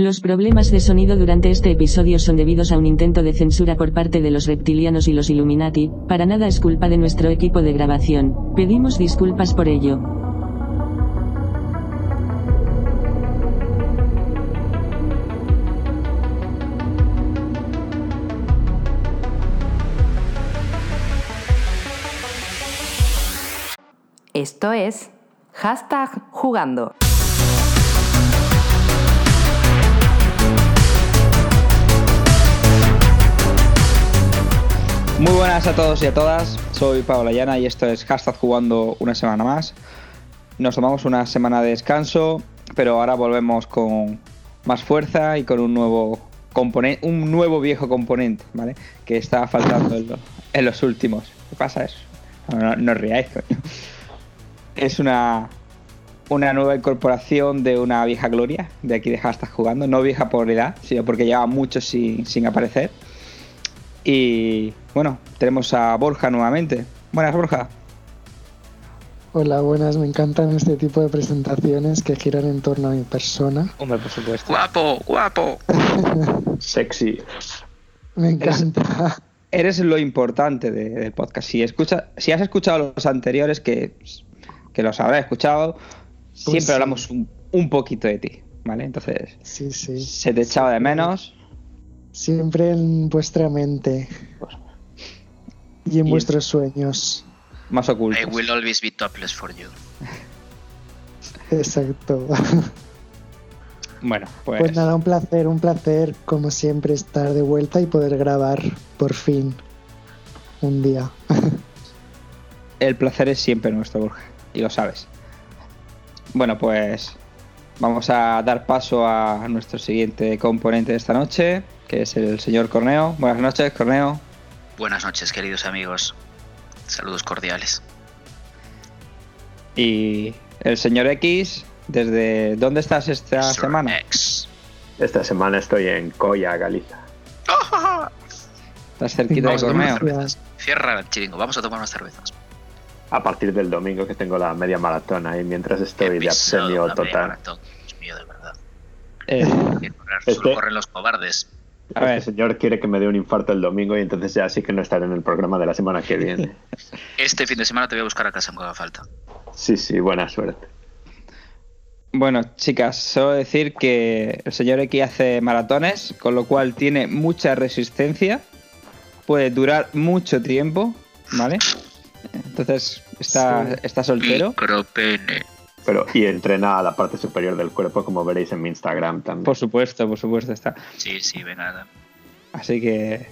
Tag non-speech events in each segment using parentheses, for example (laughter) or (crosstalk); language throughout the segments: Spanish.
Los problemas de sonido durante este episodio son debidos a un intento de censura por parte de los reptilianos y los Illuminati, para nada es culpa de nuestro equipo de grabación, pedimos disculpas por ello. Esto es hashtag jugando. Muy buenas a todos y a todas, soy Pablo Llana y esto es Hashtag Jugando una semana más. Nos tomamos una semana de descanso, pero ahora volvemos con más fuerza y con un nuevo componente, un nuevo viejo componente, ¿vale? Que estaba faltando en, lo- en los últimos. ¿Qué pasa eso? No, no, riáis, coño. Es una, una nueva incorporación de una vieja gloria de aquí de Hashtag Jugando, no vieja por edad, sino porque lleva mucho sin, sin aparecer. Y bueno, tenemos a Borja nuevamente. Buenas, Borja. Hola, buenas, me encantan este tipo de presentaciones que giran en torno a mi persona. Hombre, por supuesto. Guapo, guapo. (laughs) Sexy. Me encanta. Eres lo importante de- del podcast. Si, escucha, si has escuchado los anteriores, que, que los habrás escuchado, siempre sí. hablamos un, un poquito de ti, ¿vale? Entonces, Sí, sí. se te echaba de menos. Siempre en vuestra mente y en Y- vuestros sueños. Más ocultos. I will always be topless for you. Exacto. Bueno, pues, Pues nada, un placer, un placer, como siempre, estar de vuelta y poder grabar por fin un día. (laughs) el placer es siempre nuestro, Borja, y lo sabes. Bueno, pues vamos a dar paso a nuestro siguiente componente de esta noche, que es el señor Corneo. Buenas noches, Corneo. Buenas noches, queridos amigos. Saludos cordiales. Y el señor X, ¿desde dónde estás esta Sir semana? X. Esta semana estoy en Coya, Galiza. Estás cerquita de Vamos a tomar unas Corneo. cervezas. Cierra el chiringo, vamos a tomar unas cervezas. A partir del domingo que tengo la media maratona y mientras estoy de media total. maratón. Dios mío, de verdad. Eh, Que correr, Este- solo corren los cobardes. A ver, Este señor quiere que me dé un infarto el domingo y entonces ya sí que no estaré en el programa de la semana que viene. (laughs) Este fin de semana te voy a buscar a casa en haga falta. Sí, sí, buena suerte. bueno, chicas, solo decir que el señor X hace maratones, con lo cual tiene mucha resistencia, puede durar mucho tiempo, ¿vale? Entonces, está, Sí. está soltero. Micropene. Pero, y entrena a la parte superior del cuerpo, como veréis en mi Instagram también. Por supuesto, por supuesto está. Sí, sí, venga. Así que,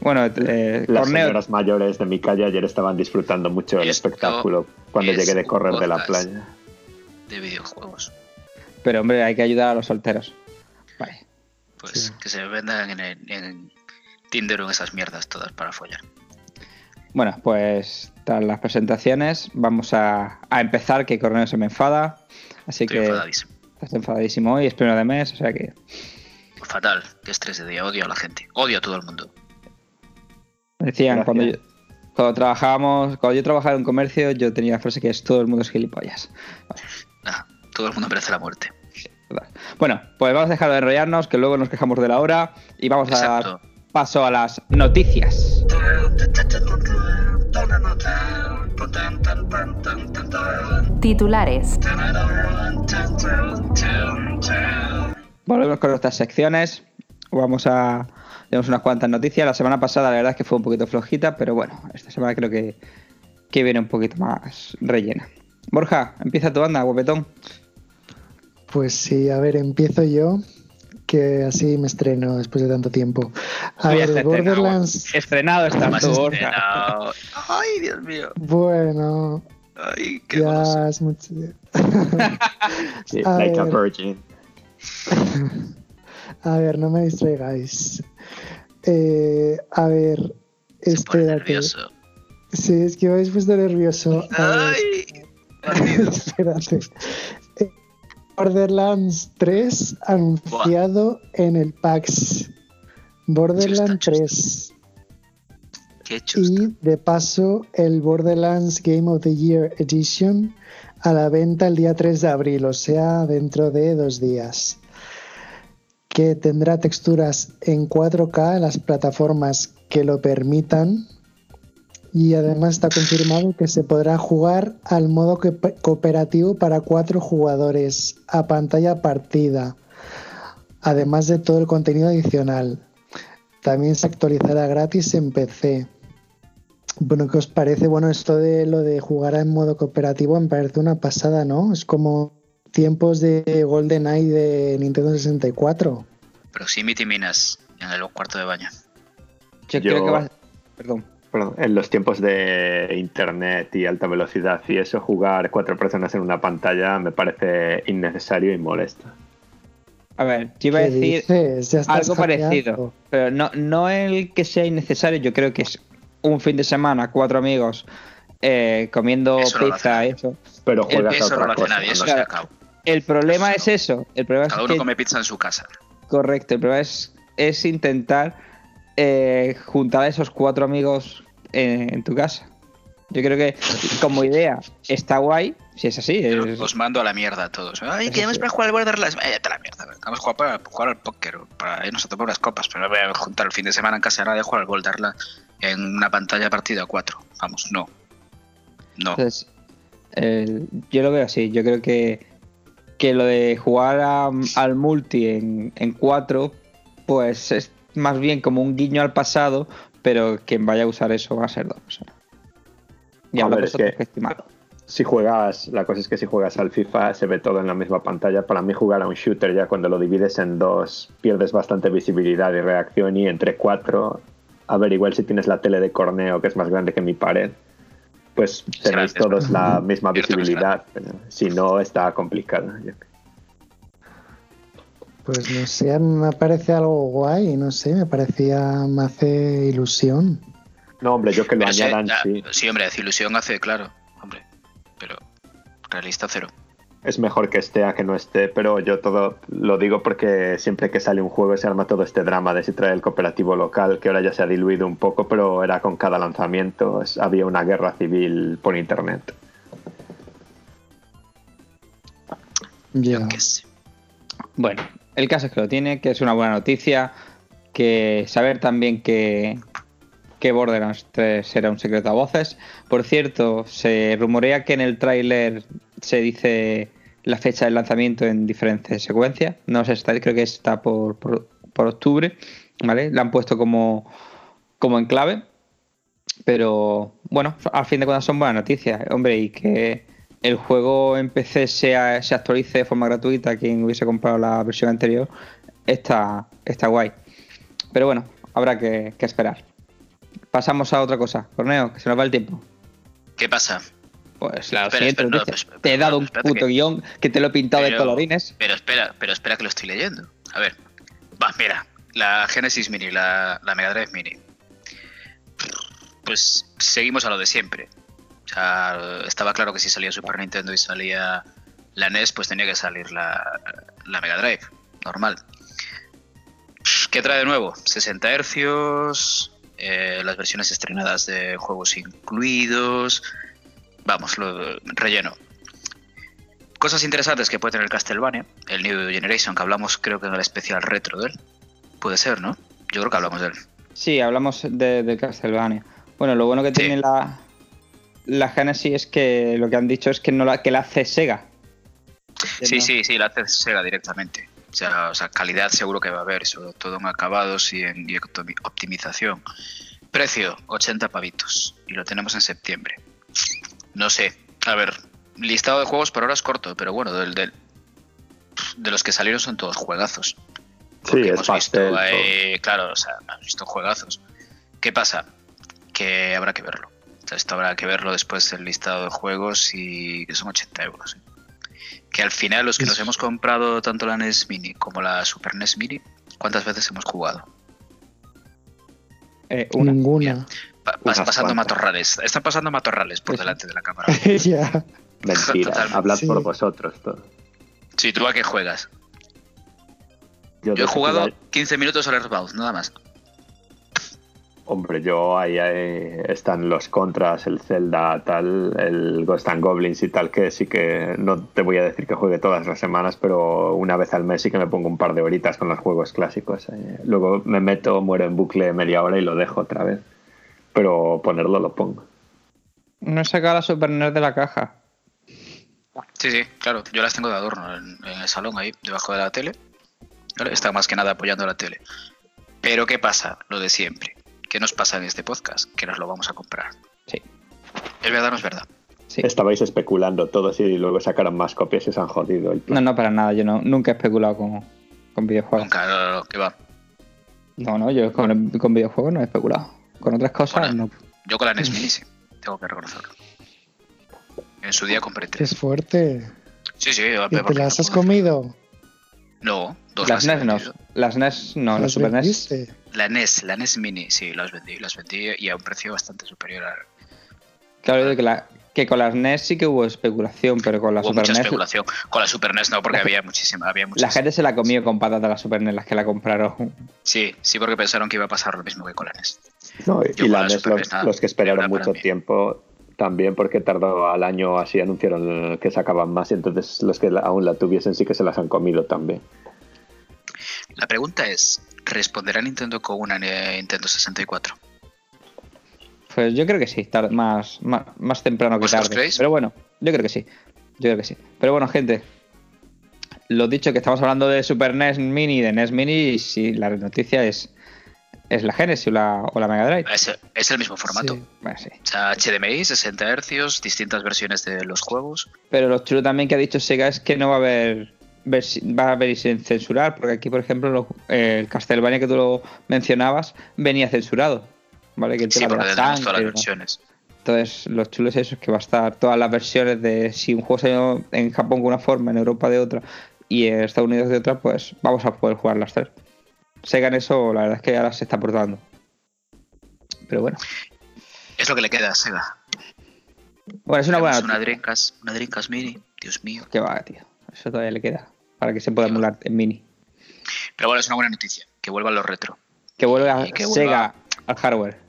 bueno, eh, Las Corneo, señoras mayores de mi calle ayer estaban disfrutando mucho del Esto espectáculo cuando es llegué de correr de la playa. De videojuegos. pero hombre, hay que ayudar a los solteros. Vale. Pues Sí. que se vendan en, el- en Tinder o en esas mierdas todas para follar. Bueno, pues tras las presentaciones, vamos a, a empezar, que Corneo se me enfada. Así Estoy que enfadadísimo. estás enfadadísimo hoy, es primero de mes, o sea que Fatal, qué estrés de día, odio a la gente, odio a todo el mundo. decían Gracias. cuando yo, cuando trabajábamos, cuando yo trabajaba en comercio, yo tenía la frase que es todo el mundo es gilipollas. Todo el mundo merece la muerte. Bueno, pues vamos a dejar de enrollarnos, que luego nos quejamos de la hora y vamos a dar paso a las noticias. Titulares. Volvemos con nuestras secciones. Vamos a. Tenemos unas cuantas noticias. La semana pasada, la verdad es que fue un poquito flojita, pero bueno, esta semana creo que, que viene un poquito más rellena. Borja, empieza tu banda, guapetón. Pues sí, a ver, empiezo yo, que así me estreno después de tanto tiempo. A ya ver, estás el Borderlands. Estrenado Borja. estrenado. Ay, Dios mío. Bueno, Ay, qué ya es mucho. (laughs) Sí, A like a ver. virgin. (laughs) A ver, no me distraigáis. Eh, a ver, Se espérate. nervioso. Sí, es que me habéis puesto nervioso. A ver, Ay, (laughs) espérate. Borderlands 3 anunciado en el PAX. Borderlands chusta. 3. Qué chusta. Y de paso, el Borderlands Game of the Year Edition a la venta el día 3 de abril, o sea, dentro de dos días. que tendrá texturas en 4K en las plataformas que lo permitan. Y además está confirmado que se podrá jugar al modo cooperativo para cuatro jugadores a pantalla partida, además de todo el contenido adicional. También se actualizará gratis en PC. Bueno, ¿qué os parece? Bueno, esto de lo de jugar en modo cooperativo me parece una pasada, ¿no? Es como tiempos de GoldenEye de Nintendo 64. Proximity Minas en el cuarto de baño. Yo, Yo- creo que va. Perdón. Perdón, en los tiempos de internet y alta velocidad y eso, jugar cuatro personas en una pantalla me parece innecesario y molesto. A ver, yo iba a ¿Qué decir algo hackeando. parecido. Pero no, no el que sea innecesario. Yo creo que es un fin de semana, cuatro amigos eh, comiendo Eso pizza, eso. (laughs) Pero El juegas a Eso no otra cosa. nadie, ¿no? eso Claro. se acabó. El problema Eso es no. eso. El problema Cada es uno que, come pizza en su casa. correcto. El problema es, es intentar eh, juntar a esos cuatro amigos eh, en tu casa. Yo creo que como idea está guay, si es así. Es- Os mando a la mierda a todos. Ay, sí. para jugar al Borderlands. Váyate a la mierda. Vamos a jugar para jugar al póker para irnos a tomar unas copas. Pero no voy a juntar el fin de semana en casa de nadie a jugar al Borderlands en una pantalla partida a cuatro. Vamos, no. No. Entonces, yo lo veo así. Yo creo que, que lo de jugar a- al multi en, en 4, pues es más bien como un guiño al pasado, pero quien vaya a usar eso va a ser dos personas. Y A ver, es que- que estimado. Si juegas, la cosa es que si juegas al FIFA se ve todo en la misma pantalla. Para mí jugar a un shooter ya cuando lo divides en dos pierdes bastante visibilidad y reacción y entre cuatro, a ver, igual si tienes la tele de Corneo que es más grande que mi pared, pues tenéis todos la misma visibilidad. pero si no, está complicado. Pues no sé, me parece algo guay, no sé, me parecía, me hace ilusión. No, hombre, yo que lo Pero sí, añadan, ya, sí. sí, hombre, desilusión hace, claro. Hombre. Pero realista cero. Es mejor que esté a que no esté, pero yo todo lo digo porque siempre que sale un juego se arma todo este drama de si trae el cooperativo local, que ahora ya se ha diluido un poco, pero era con cada lanzamiento, es- había una guerra civil por internet. Ya. Que sé. Bueno, el caso es que lo tiene, que es una buena noticia, que saber también que, que Borderlands 3 será un secreto a voces. Por cierto, se rumorea que en el tráiler se dice la fecha del lanzamiento en diferentes secuencias. No sé, está, creo que está por, por, por octubre, ¿vale? La han puesto como, como en clave. Pero bueno, al fin de cuentas son buenas noticias, hombre, y que el juego en PC sea, se actualice de forma gratuita, quien hubiese comprado la versión anterior, está, está guay. Pero bueno, habrá que, que esperar. Pasamos a otra cosa. Corneo, que se nos va el tiempo. ¿Qué pasa? Pues la Espera, siguiente espera, no, pues, Te he dado un puto que- guion que te lo he pintado de colorines. Pero espera, pero espera que lo estoy leyendo. A ver. Va, mira. La Genesis Mini, la, la Mega Drive Mini. Pues seguimos a lo de siempre. O sea, estaba claro que si salía Super Nintendo y salía la NES, pues tenía que salir la, la Mega Drive. Normal. ¿Qué trae de nuevo? 60 hercios, eh, las versiones estrenadas de juegos incluidos. Vamos, lo relleno. Cosas interesantes que puede tener Castlevania, el New Generation, que hablamos creo que en el especial retro de él. Puede ser, ¿no? Yo creo que hablamos de él. Sí, hablamos de, de Castlevania. Bueno, lo bueno que Sí. tiene la, la Genesis es que lo que han dicho es que no la, que la hace Sega. Sí, No. sí, sí, la hace Sega directamente. O sea, o sea, calidad seguro que va a haber, sobre todo en acabados y en y optimización. Precio, 80 pavitos. Y lo tenemos en septiembre. No sé. A ver, listado de juegos por ahora es corto, pero bueno, del, del- de los que salieron son todos juegazos. Porque Sí, es hemos pastel. visto, eh, claro, o sea, hemos visto juegazos. ¿Qué pasa? Que habrá que verlo. Esto habrá que verlo después del listado de juegos y que son 80 euros. ¿eh? Que al final los que nos hemos comprado tanto la NES Mini como la Super NES Mini, ¿cuántas veces hemos jugado? Eh, una. Ninguna. Pa- pas- Unas pasando cuantas. matorrales. Están pasando matorrales por Sí, sí. delante de la cámara. (laughs) Mentira, (laughs) Totalmente. hablad Sí. por vosotros. todo. Si tú a qué juegas. Yo he jugado iba- 15 minutos al Earthbound, nada más. Hombre, yo ahí, ahí están los contras, el Zelda, tal, el Ghost and Goblins y tal, que sí que no te voy a decir que juegue todas las semanas, pero una vez al mes sí que me pongo un par de horitas con los juegos clásicos. eh. Luego me meto, muero en bucle media hora y lo dejo otra vez. Pero ponerlo lo pongo. No he sacado la Super NES de la caja. Sí, sí, claro. Yo las tengo de adorno en, en el salón ahí, debajo de la tele. ¿Vale? Está más que nada apoyando la tele. Pero ¿qué pasa? Lo de siempre. ¿Qué nos pasa en este podcast? Que nos lo vamos a comprar. Sí. Es verdad, no es verdad. Sí. Estabais especulando todos y luego sacaron más copias y se han jodido el No, plan. no, para nada. Yo no, nunca he especulado con, con videojuegos. Nunca, no, no, que va. No, no, yo con, con videojuegos no he especulado. Con otras cosas Bueno. no. Yo con la NES (laughs) Mini sí, tengo que reconocerlo. En su día compré tres. es fuerte. Sí, sí, ¿Y te las no has comido? No, dos Las NES no. Las NES no, las ¿Las Super E NES. La NES, la NES Mini, sí, las vendí, las vendí y a un precio bastante superior a Claro, que, la- que con las NES sí que hubo especulación, pero con la Hubo Super mucha NES especulación. Con la Super NES no, porque La- había muchísima, había la gente se la comió con patata la Super NES, las que la compraron. Sí, sí, porque pensaron que iba a pasar lo mismo que con la NES. No, y con la la NES, los, NES, nada, los que esperaron mucho tiempo también porque tardó al año así anunciaron que sacaban más y entonces los que aún la tuviesen sí que se las han comido también. La pregunta es, ¿responderá Nintendo con una eh, Nintendo 64? Pues yo creo que sí, más, más, más temprano que ¿Vosotros tarde. creéis? Pero bueno, yo creo que sí. Yo creo que sí. Pero bueno, gente. Lo dicho, que estamos hablando de Super NES Mini, de NES Mini, y si la noticia es, es la Genesis o la, o la Mega Drive. Es, es el mismo formato. Sí. Bueno, sí. O sea, HDMI, 60 Hz, distintas versiones de los juegos. Pero lo chulo también que ha dicho Sega es que no va a haber va a haber sin censurar, porque aquí, por ejemplo, lo- eh, el Castlevania que tú lo mencionabas venía censurado. ¿Vale? Que Sí, porque tenemos todas las versiones. Entonces, lo chulo es eso, es que va a estar todas las versiones de si un juego salió en Japón de una forma, en Europa de otra y en Estados Unidos de otra, pues vamos a poder jugar las tres. Sega en eso, la verdad es que ahora se está portando. Pero bueno, Es lo que le queda a Sega. bueno, es una buena una. Dreamcast, una Dreamcast Mini, Dios mío. Que va, tío. Eso todavía le queda para que se pueda emular en mini. Pero bueno, es una buena noticia, que vuelvan los retro. Que vuelva que Sega al hardware.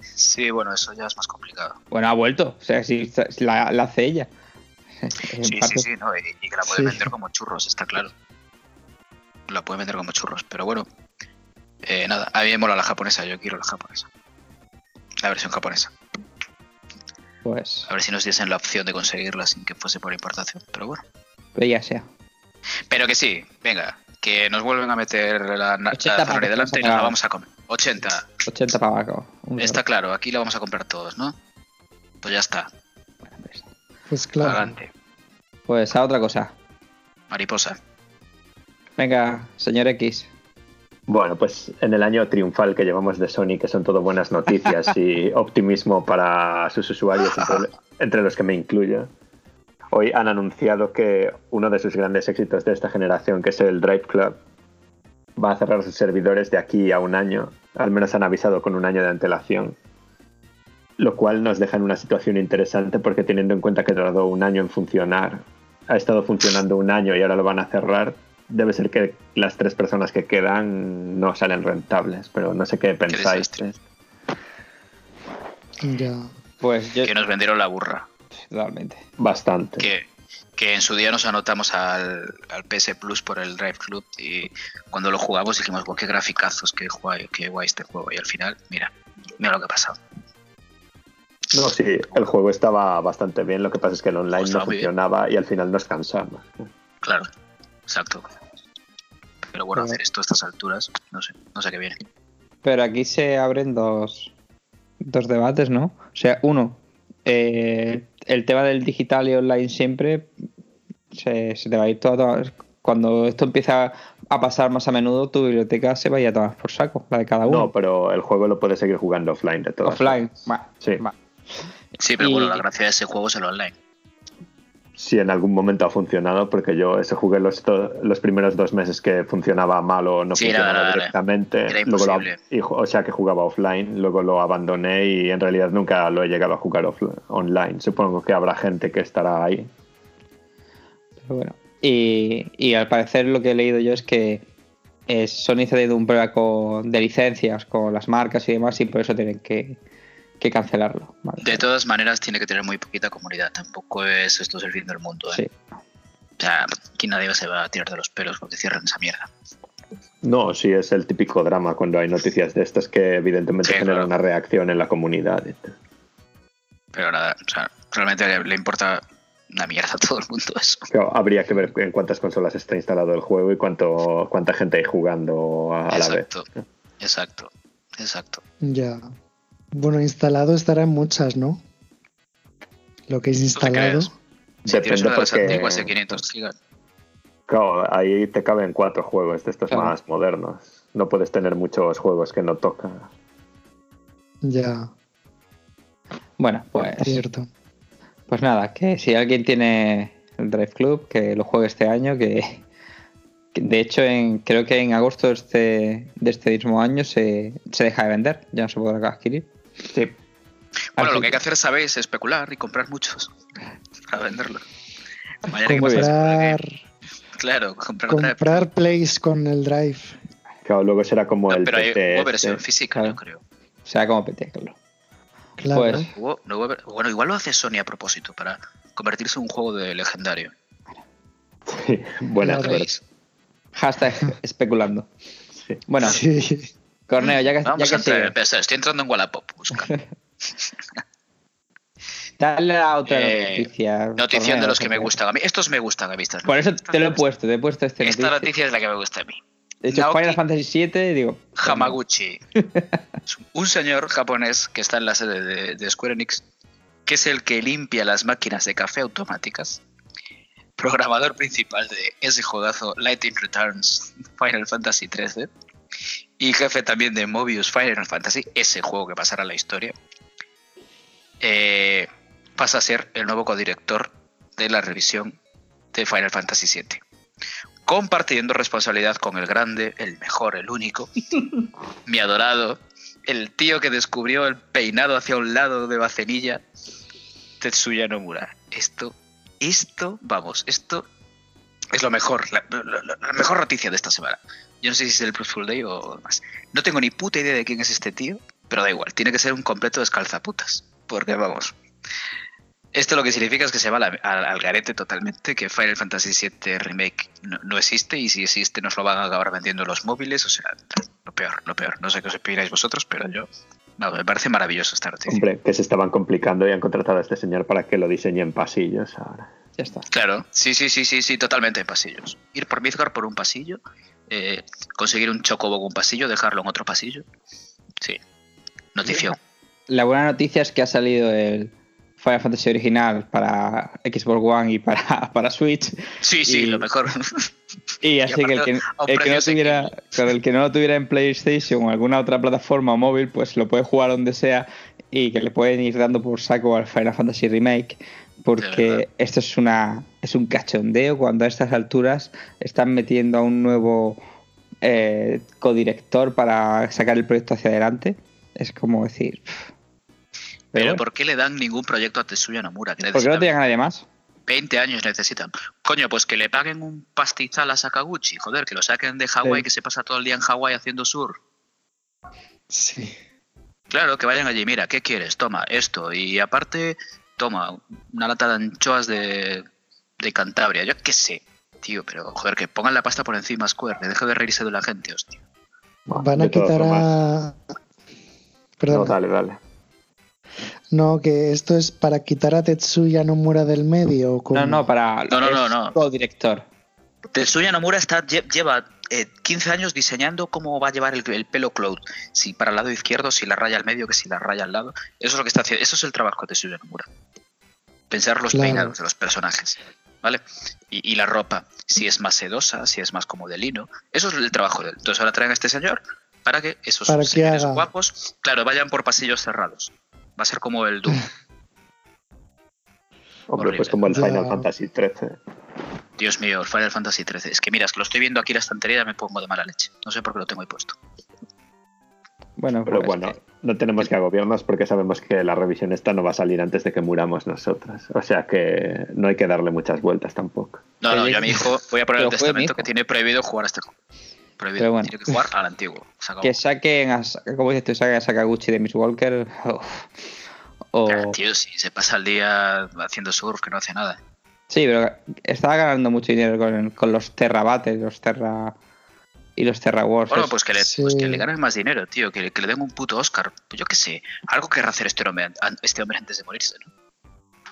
Sí, bueno, eso ya es más complicado. Bueno, ha vuelto. O sea, si la, la hace ella. (laughs) Sí, parte- sí, sí, no, y, y que la puede Sí. vender como churros, está claro. La puede vender como churros, pero bueno. Eh, nada, a mí me mola la japonesa, yo quiero la japonesa. La versión japonesa. Pues, A ver si nos diesen la opción de conseguirla sin que fuese por importación, pero bueno. pero ya sea. Pero que sí, venga, que nos vuelven a meter la, la 80 zanahoria pavos, delante y nos la vamos a comer. 80. 80 para abajo. Está claro, aquí la vamos a comprar todos, ¿no? Pues ya está. Pues, Pues claro. Adelante. Pues a otra cosa. Mariposa. Venga, señor X. Bueno, pues en el año triunfal que llevamos de Sony, que son todo buenas noticias y (laughs) optimismo para sus usuarios, entre, entre los que me incluyo, hoy han anunciado que uno de sus grandes éxitos de esta generación, que es el Drive Club, va a cerrar sus servidores de aquí a un año. Al menos han avisado con un año de antelación. Lo cual nos deja en una situación interesante porque teniendo en cuenta que tardó un año en funcionar, ha estado funcionando un año y ahora lo van a cerrar, debe ser que las tres personas que quedan no salen rentables, pero no sé qué pensáis. desastre. Ya. Pues yo. Que nos vendieron la burra. Totalmente. Bastante. que, que en su día nos anotamos al, al PS Plus por el Drive Club y cuando lo jugamos dijimos, "Buah, qué graficazos, qué guay, qué guay este juego. Y al final, mira, mira lo que ha pasado. No, sí, el juego estaba bastante bien, lo que pasa es que el online no bien. funcionaba y al final nos cansamos. Claro, exacto. Pero bueno, hacer esto a estas alturas, no sé, no sé qué viene. Pero aquí se abren dos, dos debates, ¿no? O sea, uno, eh, el tema del digital y online siempre se, se te va a ir todo. a- Cuando esto empieza a pasar más a menudo, tu biblioteca se va a ir a tomar por saco, la de cada uno. No, pero el juego lo puedes seguir jugando offline de todas Offline. Va, Sí. va. Sí, pero Y- bueno, la gracia de ese juego es el online. Si en algún momento ha funcionado, porque yo ese jugué los, los primeros dos meses que funcionaba mal o no Sí, funcionaba era- directamente. era luego lo- y o sea que jugaba offline, luego lo abandoné y en realidad nunca lo he llegado a jugar online. Supongo que habrá gente que estará ahí. Pero bueno. Y, y al parecer lo que he leído yo es que es, Sony está teniendo un problema con, de licencias con las marcas y demás y por eso tienen que, que cancelarlo. Vale. De todas maneras, tiene que tener muy poquita comunidad. Tampoco es esto es el fin del mundo. ¿eh? Sí. O sea, aquí nadie se va a tirar de los pelos porque cierran esa mierda. No, sí, es el típico drama cuando hay noticias de estas que evidentemente Sí, generan claro. una reacción en la comunidad. Pero nada, o sea, realmente le, le importa una mierda a todo el mundo eso. Habría que ver en cuántas consolas está instalado el juego y cuánto, cuánta gente hay jugando a, a la vez. Exacto, exacto, exacto. Ya. Bueno, instalado estarán muchas, ¿no? Lo que es ¿Tú qué instalado. Si tienes una de las porque- antiguas de 500 gigas. Claro, ahí te caben cuatro juegos de estos Claro. más modernos. No puedes tener muchos juegos que no toca. Ya, Bueno, pues, cierto. pues nada, que si alguien tiene el Drive Club, que lo juegue este año, que, que de hecho en, creo que en agosto de este, de este mismo año se, se deja de vender, ya no se podrá adquirir. Sí, Bueno, Así lo que hay que hacer, ¿sabéis? especular y comprar muchos (laughs) para venderlo. Mañana Comprar. Claro, comprar comprar plays con el drive. claro, luego será como No, el pero hay PT hubo este. versión física, claro. yo creo. O sea, como PT, claro. Claro. Pues, Hubo- no hubo ver- bueno, igual lo hace Sony a propósito para convertirse en un juego de legendario. Sí, (laughs) buena hashtag (laughs) especulando. Sí. Bueno, Sí. Corneo, ya que, ya Vamos que a entrar. sigue, empezar. Estoy entrando en Wallapop. busca. (laughs) dale a otra Eh, noticia. Notición Corneo, de los que me gustan a mí. Estos me gustan a mí. estas Por eso te lo he puesto, te he puesto este Esta noticia. noticia es la que me gusta a mí. De hecho, Final Fantasy VII, digo. Hamaguchi. Un señor japonés que está en la sede de, de Square Enix, que es el que limpia las máquinas de café automáticas. Programador principal de ese juegazo Lightning Returns Final Fantasy XIII. Y jefe también de Mobius Final Fantasy, ese juego que pasará a la historia. eh, pasa a ser el nuevo codirector de la revisión de Final Fantasy VII. Compartiendo responsabilidad con el grande, el mejor, el único, (laughs) mi adorado, el tío que descubrió el peinado hacia un lado de Bacenilla, Tetsuya Nomura. Esto, esto, vamos, esto es lo mejor, la, la- la- la mejor noticia de esta semana. Yo no sé si es el Plus Full Day o más. No tengo ni puta idea de quién es este tío, pero da igual, tiene que ser un completo descalzaputas. Porque vamos. Esto lo que significa es que se va a la- al, al garete totalmente, que Final Fantasy VII Remake no, no existe y si existe nos lo van a acabar vendiendo en los móviles, o sea, lo peor, lo peor. No sé qué os opináis vosotros, pero yo... No, me parece maravilloso esta noticia. Hombre, que se estaban complicando y han contratado a este señor para que lo diseñe en pasillos ahora. Ya está. Claro, sí, sí, sí, sí, sí, totalmente en pasillos. Ir por Midgar por un pasillo, eh, conseguir un chocobo con un pasillo, dejarlo en otro pasillo. Sí. Notición. La buena noticia es que ha salido el Final Fantasy original para Xbox One y para, (laughs) para Switch. Sí, sí, Y- lo mejor. Y (laughs) así que el que, el no tuviera, claro, el que no lo tuviera en PlayStation o alguna otra plataforma móvil, pues lo puede jugar donde sea y que le pueden ir dando por saco al Final Fantasy Remake. Porque esto es una es un cachondeo cuando a estas alturas están metiendo a un nuevo eh, codirector para sacar el proyecto hacia adelante. Es como decir. pff. Pero Pero bueno, ¿por qué le dan ningún proyecto a Tetsuya Nomura? ¿por qué no tienen a nadie más? 20 años necesitan. Coño, pues que le paguen un pastizal a Sakaguchi. Joder, que lo saquen de Hawái, Sí. que se pasa todo el día en Hawái haciendo sur. Sí. Claro, que vayan allí, mira, ¿qué quieres? Toma, esto. Y aparte, toma, una lata de anchoas de, de Cantabria. Yo qué sé, tío, pero joder, que pongan la pasta por encima Square, que deje de reírse de la gente, hostia. Bueno, Van a quitar a. No, Perdón. dale, dale. No, que esto es para quitar a Tetsuya Nomura del medio. No, no, para No, no, no, es no. codirector. Tetsuya Nomura está, lle- lleva eh, 15 años diseñando cómo va a llevar el, el pelo Cloud. Si para el lado izquierdo, si la raya al medio, que si la raya al lado. Eso es lo que está haciendo. Eso es el trabajo de Tetsuya Nomura. Pensar los Claro. peinados de los personajes. ¿Vale? Y, y la ropa. Si es más sedosa, si es más como de lino. Eso es el trabajo de él. Entonces ahora traen a este señor para que esos Para que señores haga. guapos, claro, vayan por pasillos cerrados. Va a ser como el Doom. (laughs) Hombre, Horrible. pues como el. Final Fantasy XIII. Dios mío, el Final Fantasy XIII. Es que mira, es que lo estoy viendo aquí en la estantería y me pongo de mala leche. No sé por qué lo tengo ahí puesto. Bueno, Pero pues, bueno, no tenemos que agobiarnos porque sabemos que la revisión esta no va a salir antes de que muramos nosotros. O sea que no hay que darle muchas vueltas tampoco. No, no, Oye, yo a mi hijo (laughs) voy a poner el testamento que tiene prohibido jugar a este juego. Prohibido. Pero bueno. Tiene que jugar al antiguo. Que saquen, a, como dices tú, saquen a Sakaguchi de Miss Walker. (laughs) uf. O, tío, si se pasa el día haciendo surf, que no hace nada. sí, pero estaba ganando mucho dinero con, con los Terra Battle, los Terra y los Terra Wars. Bueno, Es- pues que le, Sí. pues que le ganen más dinero, tío. Que, le- que le den un puto Oscar. Pues yo qué sé. Algo querrá hacer este hombre, este hombre antes de morirse, ¿no?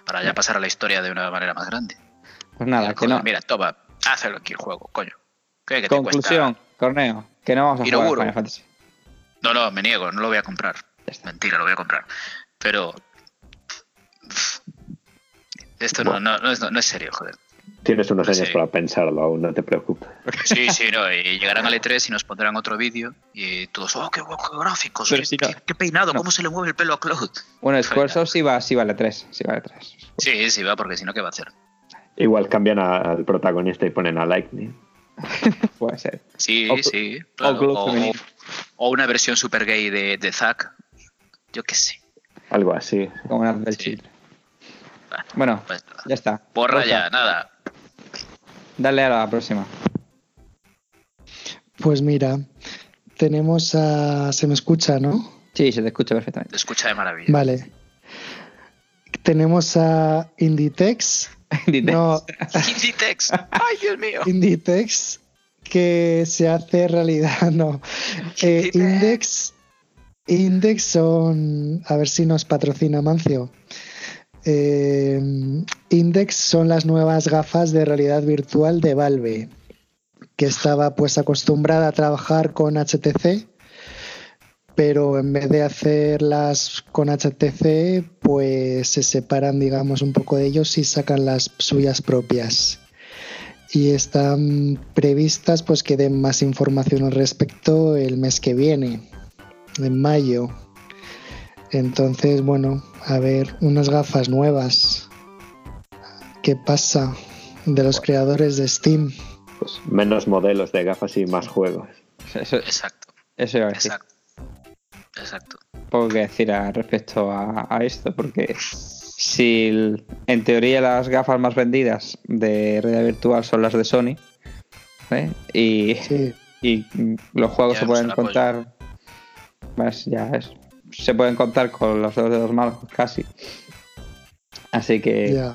Para ya pasar a la historia de una manera más grande. pues nada, Mira, que no. Mira, toma, hazlo aquí el juego, coño. ¿Qué, que te Conclusión, cuesta? Corneo, que no vamos a jugar a Iroguro. Final Fantasy. No, no, me niego, no lo voy a comprar. Mentira, lo voy a comprar. Pero. Esto no, no, no es, no es serio, joder. Tienes unos Sí. años para pensarlo aún, no te preocupes. (laughs) Sí, sí, no. Y llegarán al E3 y nos pondrán otro vídeo y todos, oh, qué, guapo, qué gráficos, qué, si no- qué- qué peinado, no. cómo se le mueve el pelo a Cloud. Bueno, (laughs) Squaresoft sí, va, sí vale 3. Sí vale 3. Sí, sí, va, porque si no, ¿qué va a hacer? Igual cambian a- al protagonista y ponen a Lightning. (laughs) Puede ser. Sí, O- sí. o claro. O, femenino. o una versión super gay de, de Zack. Yo qué sé. Algo así. Como una del Sí. Bueno, Pues ya está. Borra Rosa, ya, nada. Dale a la próxima. Pues mira, tenemos a... Se me escucha, ¿no? Sí, se te escucha perfectamente. Te escucha de maravilla. Vale. Tenemos a Inditex. (laughs) No, (laughs) Inditex. Ay, Dios mío. Inditex que se hace realidad, (laughs) no. Eh, Index, Index son, a ver si nos patrocina Mancio. Eh, Index son las nuevas gafas de realidad virtual de Valve, que estaba pues acostumbrada a trabajar con HTC, pero en vez de hacerlas con HTC, pues se separan, digamos, un poco de ellos y sacan las suyas propias y están previstas pues que den más información al respecto el mes que viene, en mayo. Entonces, bueno, a ver, unas gafas nuevas. ¿Qué pasa de los creadores de Steam? Pues menos modelos de gafas y más juegos. Eso, Exacto, eso iba a decir. exacto. Exacto. Poco que decir a- respecto a, a esto, porque si el- en teoría las gafas más vendidas de realidad virtual son las de Sony, ¿eh? y, Sí, y los juegos Ya se pueden contar, pues ya es, se pueden contar con los dedos de los manos casi. Así que,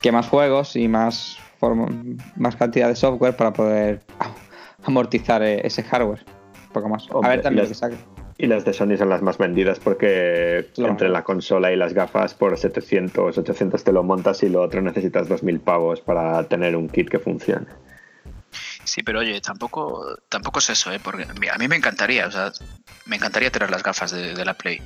que más juegos y más, form- más cantidad de software para poder (laughs) amortizar eh, ese hardware. Un poco más. a ver también y lo que las- saque. Y las de Sony son las más vendidas porque Claro. entre la consola y las gafas por 700, 800 te lo montas y lo otro necesitas 2.000 pavos para tener un kit que funcione. Sí, pero oye, tampoco, tampoco es eso, ¿eh? Porque a mí me encantaría, o sea, me encantaría tener las gafas de, de la Play.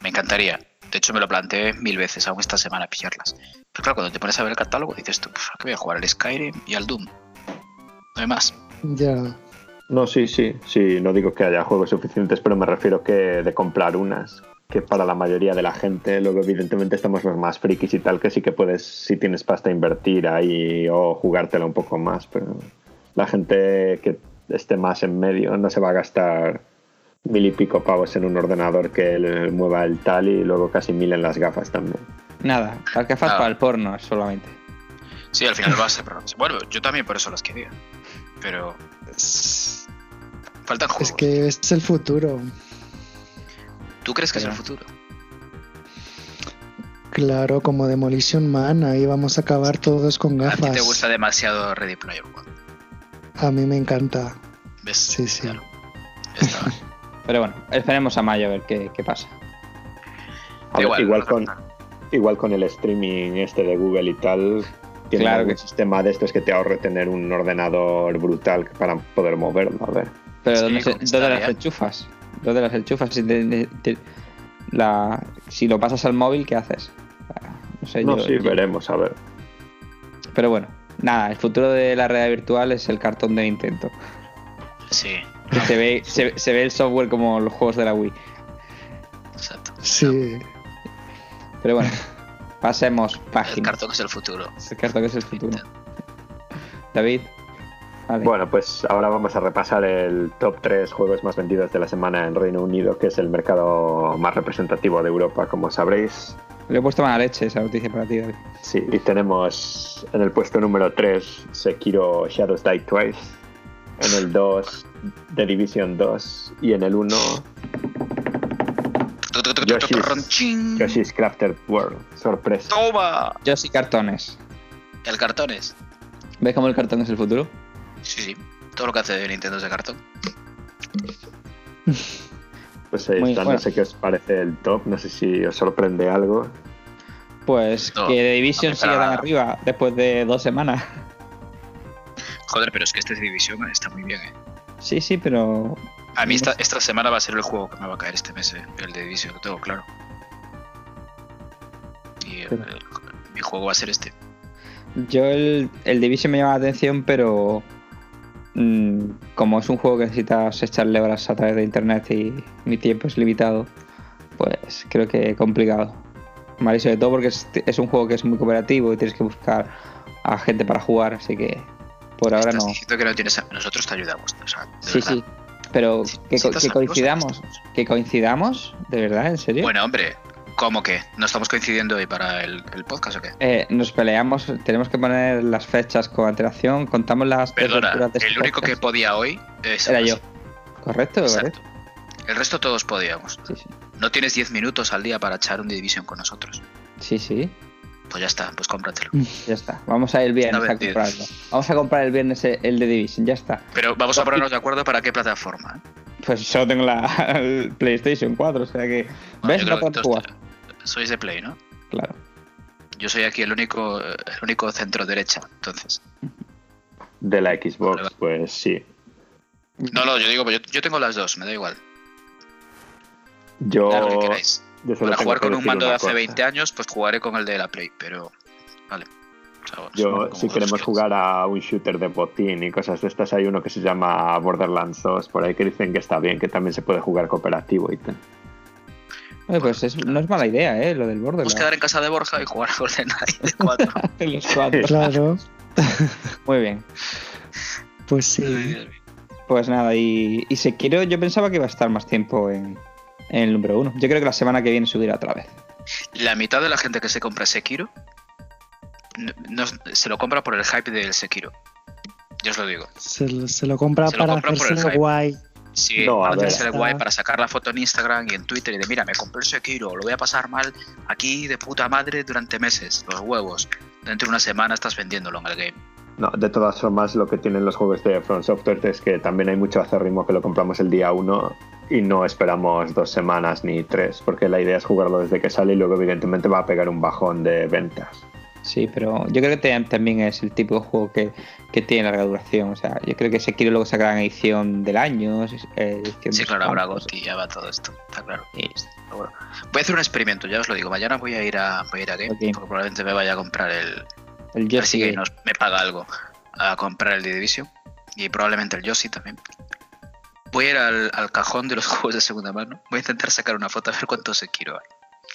Me encantaría. De hecho, me lo planteé mil veces, aún esta semana, pillarlas. Pero claro, cuando te pones a ver el catálogo, dices tú, "Puf, ¿a qué voy a jugar? Al Skyrim y al Doom. No hay más. Ya, No, sí, sí, sí, no digo que haya juegos suficientes, pero me refiero que de comprar unas, que para la mayoría de la gente, luego evidentemente estamos los más frikis y tal, que sí que puedes, si tienes pasta, invertir ahí o jugártela un poco más, pero la gente que esté más en medio no se va a gastar mil y pico pavos en un ordenador que le mueva el tal y luego casi mil en las gafas también. Nada, las gafas Nada. para el porno solamente. Sí, al final va a ser. pero- Bueno, yo también por eso las quería. Pero. Faltan juegos. es que es el futuro. ¿Tú crees que es el futuro? Claro, como Demolition Man, ahí vamos a acabar todos con A ti gafas. te gusta demasiado Ready Player One. A mí me encanta. ¿Ves? Sí, sí. Claro. (laughs) Pero bueno, esperemos a mayo a ver qué, qué pasa. A ver, Igual, con, igual con el streaming este de Google y tal, tiene Claro algún que- sistema de estos que te ahorre tener un ordenador brutal para poder moverlo. A ver. Pero Sí, ¿dónde, se- con ¿dónde las enchufas? ¿Dónde las enchufas? Si, te- te- te- la, si lo pasas al móvil, ¿qué haces? No sé, No, yo- sí, yo- veremos, a ver. Pero bueno, nada, el futuro de la realidad virtual es el cartón de Nintendo. Sí, Que se, ve, (laughs) se, se ve el software como los juegos de la Wii. exacto. Sí. Pero bueno, (laughs) pasemos El página. cartón es el futuro. El cartón es el futuro. David. Vale. Bueno, pues ahora vamos a repasar el top 3 juegos más vendidos de la semana en Reino Unido, que es el mercado más representativo de Europa, como sabréis. Le he puesto mala leche esa noticia para ti, David. Sí, y tenemos en el puesto número 3 Sekiro Shadows Die Twice. en el 2 The Division 2 y en el 1 Yoshi's, Yoshi's Crafted World. Sorpresa. ¡Toma! Yo sí cartones. El cartones. ¿Ves cómo el cartón es el futuro? Sí, sí. Todo lo que hace Nintendo es de cartón. (laughs) Pues ahí Muy está, bueno. no sé qué os parece el top, no sé si os sorprende algo. Pues No, que The Division siga tan arriba después de dos semanas. Joder, pero es que este Division está muy bien, eh. Sí, sí, pero A mí esta, esta semana va a ser el juego que me va a caer este mes, eh, el de Division, lo tengo claro. Y el- Pero- el- mi juego va a ser este. yo el, el Division me llama la atención, pero mm, como es un juego que necesitas echarle horas a través de internet y mi tiempo es limitado, pues creo que complicado. Vale, y sobre todo porque es, es un juego que es muy cooperativo y tienes que buscar a gente para jugar, así que por ahora Estás no. diciendo que no tienes a- Nosotros te ayudamos, o sea, Sí, verdad. sí. Pero Si que, co- necesitas que amigos, aquí coincidamos, que coincidamos, de verdad, en serio. Bueno, hombre, ¿cómo que? ¿No estamos coincidiendo hoy para el, el podcast o qué? Eh, nos peleamos, tenemos que poner las fechas con antelación, contamos las Perdona, de este el único que podía hoy es era yo. ¿Correcto? ¿correcto? El resto todos podíamos. Sí, sí. No tienes 10 minutos al día para echar un Division con nosotros. Sí, sí, Pues ya está, pues cómpratelo. (laughs) ya está. Vamos a ir el viernes a comprarlo. Vamos a comprar el viernes el el de Division, ya está. Pero vamos a ponernos de acuerdo para qué plataforma. ¿eh? Pues solo tengo la (laughs) el PlayStation 4, o sea que. Bueno, ¿Ves? No jugar. sois de Play, ¿no? Claro. Yo soy aquí el único, el único centro derecha, entonces. De la Xbox, vale. pues sí. No, no, yo digo, yo, yo tengo las dos, me da igual. Yo, lo que queráis. yo solo Para jugar con un mando de hace cosa. 20 años, pues jugaré con el de la Play, pero. Vale. O sea, Yo, si queremos jugar a un shooter de botín y cosas de estas, hay uno que se llama Borderlands 2, por ahí que dicen que está bien, que también se puede jugar cooperativo y tal. Oye, pues es- no es mala idea, ¿eh? Lo del Vamos a Borderlands. quedar en casa de Borja y jugar a GoldenEye de 4. (laughs) Los cuatro. (laughs) Claro, Muy bien. pues sí. Pues nada, y, y Sekiro yo pensaba que iba a estar más tiempo en, en el número uno. Yo creo que la semana que viene subirá otra vez. La mitad de la gente que se compra Sekiro no- se lo compra por el hype del Sekiro. Yo os lo digo. Se, lo- se lo compra Se lo para compran por el hacerse hype. guay. Sí, No, para ver. hacerse guay, para sacar la foto en Instagram y en Twitter y de mira, me compré el Sekiro, lo voy a pasar mal aquí de puta madre durante meses, los huevos. Dentro de una semana estás vendiéndolo en el game. No, de todas formas, lo que tienen los juegos de From Software es que también hay mucho acérrimo que lo compramos el día 1 y no esperamos dos semanas ni tres, porque la idea es jugarlo desde que sale y luego, evidentemente, va a pegar un bajón de ventas. Sí, pero yo creo que te- también es el tipo de juego que, que tiene larga duración. O sea, yo creo que Sekiro luego sacarán edición del año. eh, edición Sí, claro, habrá. GOTY, ya va todo esto, está claro. Sí. Voy a hacer un experimento, ya os lo digo. Mañana voy a ir a, voy a, ir a Game, porque probablemente me vaya a comprar el. El Yoshi. Game nos- me paga algo a comprar el de Division y probablemente el Yoshi también. Voy a ir al, al cajón de los (laughs) juegos de segunda mano. Voy a intentar sacar una foto a ver cuánto Sekiro hay.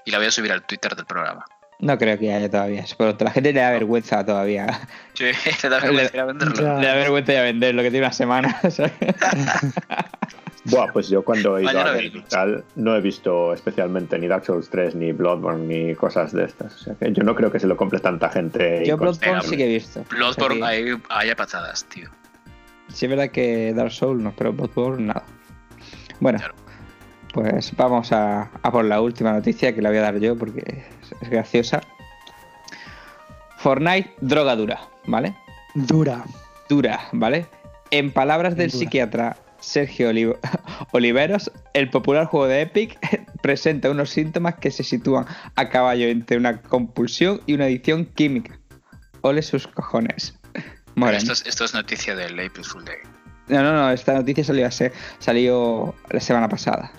Y la voy a subir al Twitter del programa. No creo que haya todavía. Pero a la gente le da vergüenza todavía. Sí, (laughs) le da vergüenza ir a venderlo. Le da vergüenza ya vender lo que tiene una semana. (laughs) ¿sabes? (laughs) Buah, pues yo cuando he ido Mañana a ver y veremos. tal, no he visto especialmente ni Dark Souls 3, ni Bloodborne, ni cosas de estas. O sea que yo no creo que se lo compre tanta gente. Yo. Bloodborne sí que he visto. Bloodborne, O sea que- ahí, ahí hay patadas, tío. Sí es verdad que Dark Souls no, pero Bloodborne nada. Bueno, Claro. pues vamos a, a por la última noticia que la voy a dar yo porque es, graciosa. Fortnite, droga dura, ¿vale? Dura. Dura, ¿vale? En palabras del Dura. psiquiatra Sergio Olivo- (laughs) Oliveros, el popular juego de Epic (laughs) presenta unos síntomas que se sitúan a caballo entre una compulsión y una adicción química. Ole sus cojones. Esto es, esto es noticia del April Fool Day. No, no, no, esta noticia salió, hace- salió la semana pasada.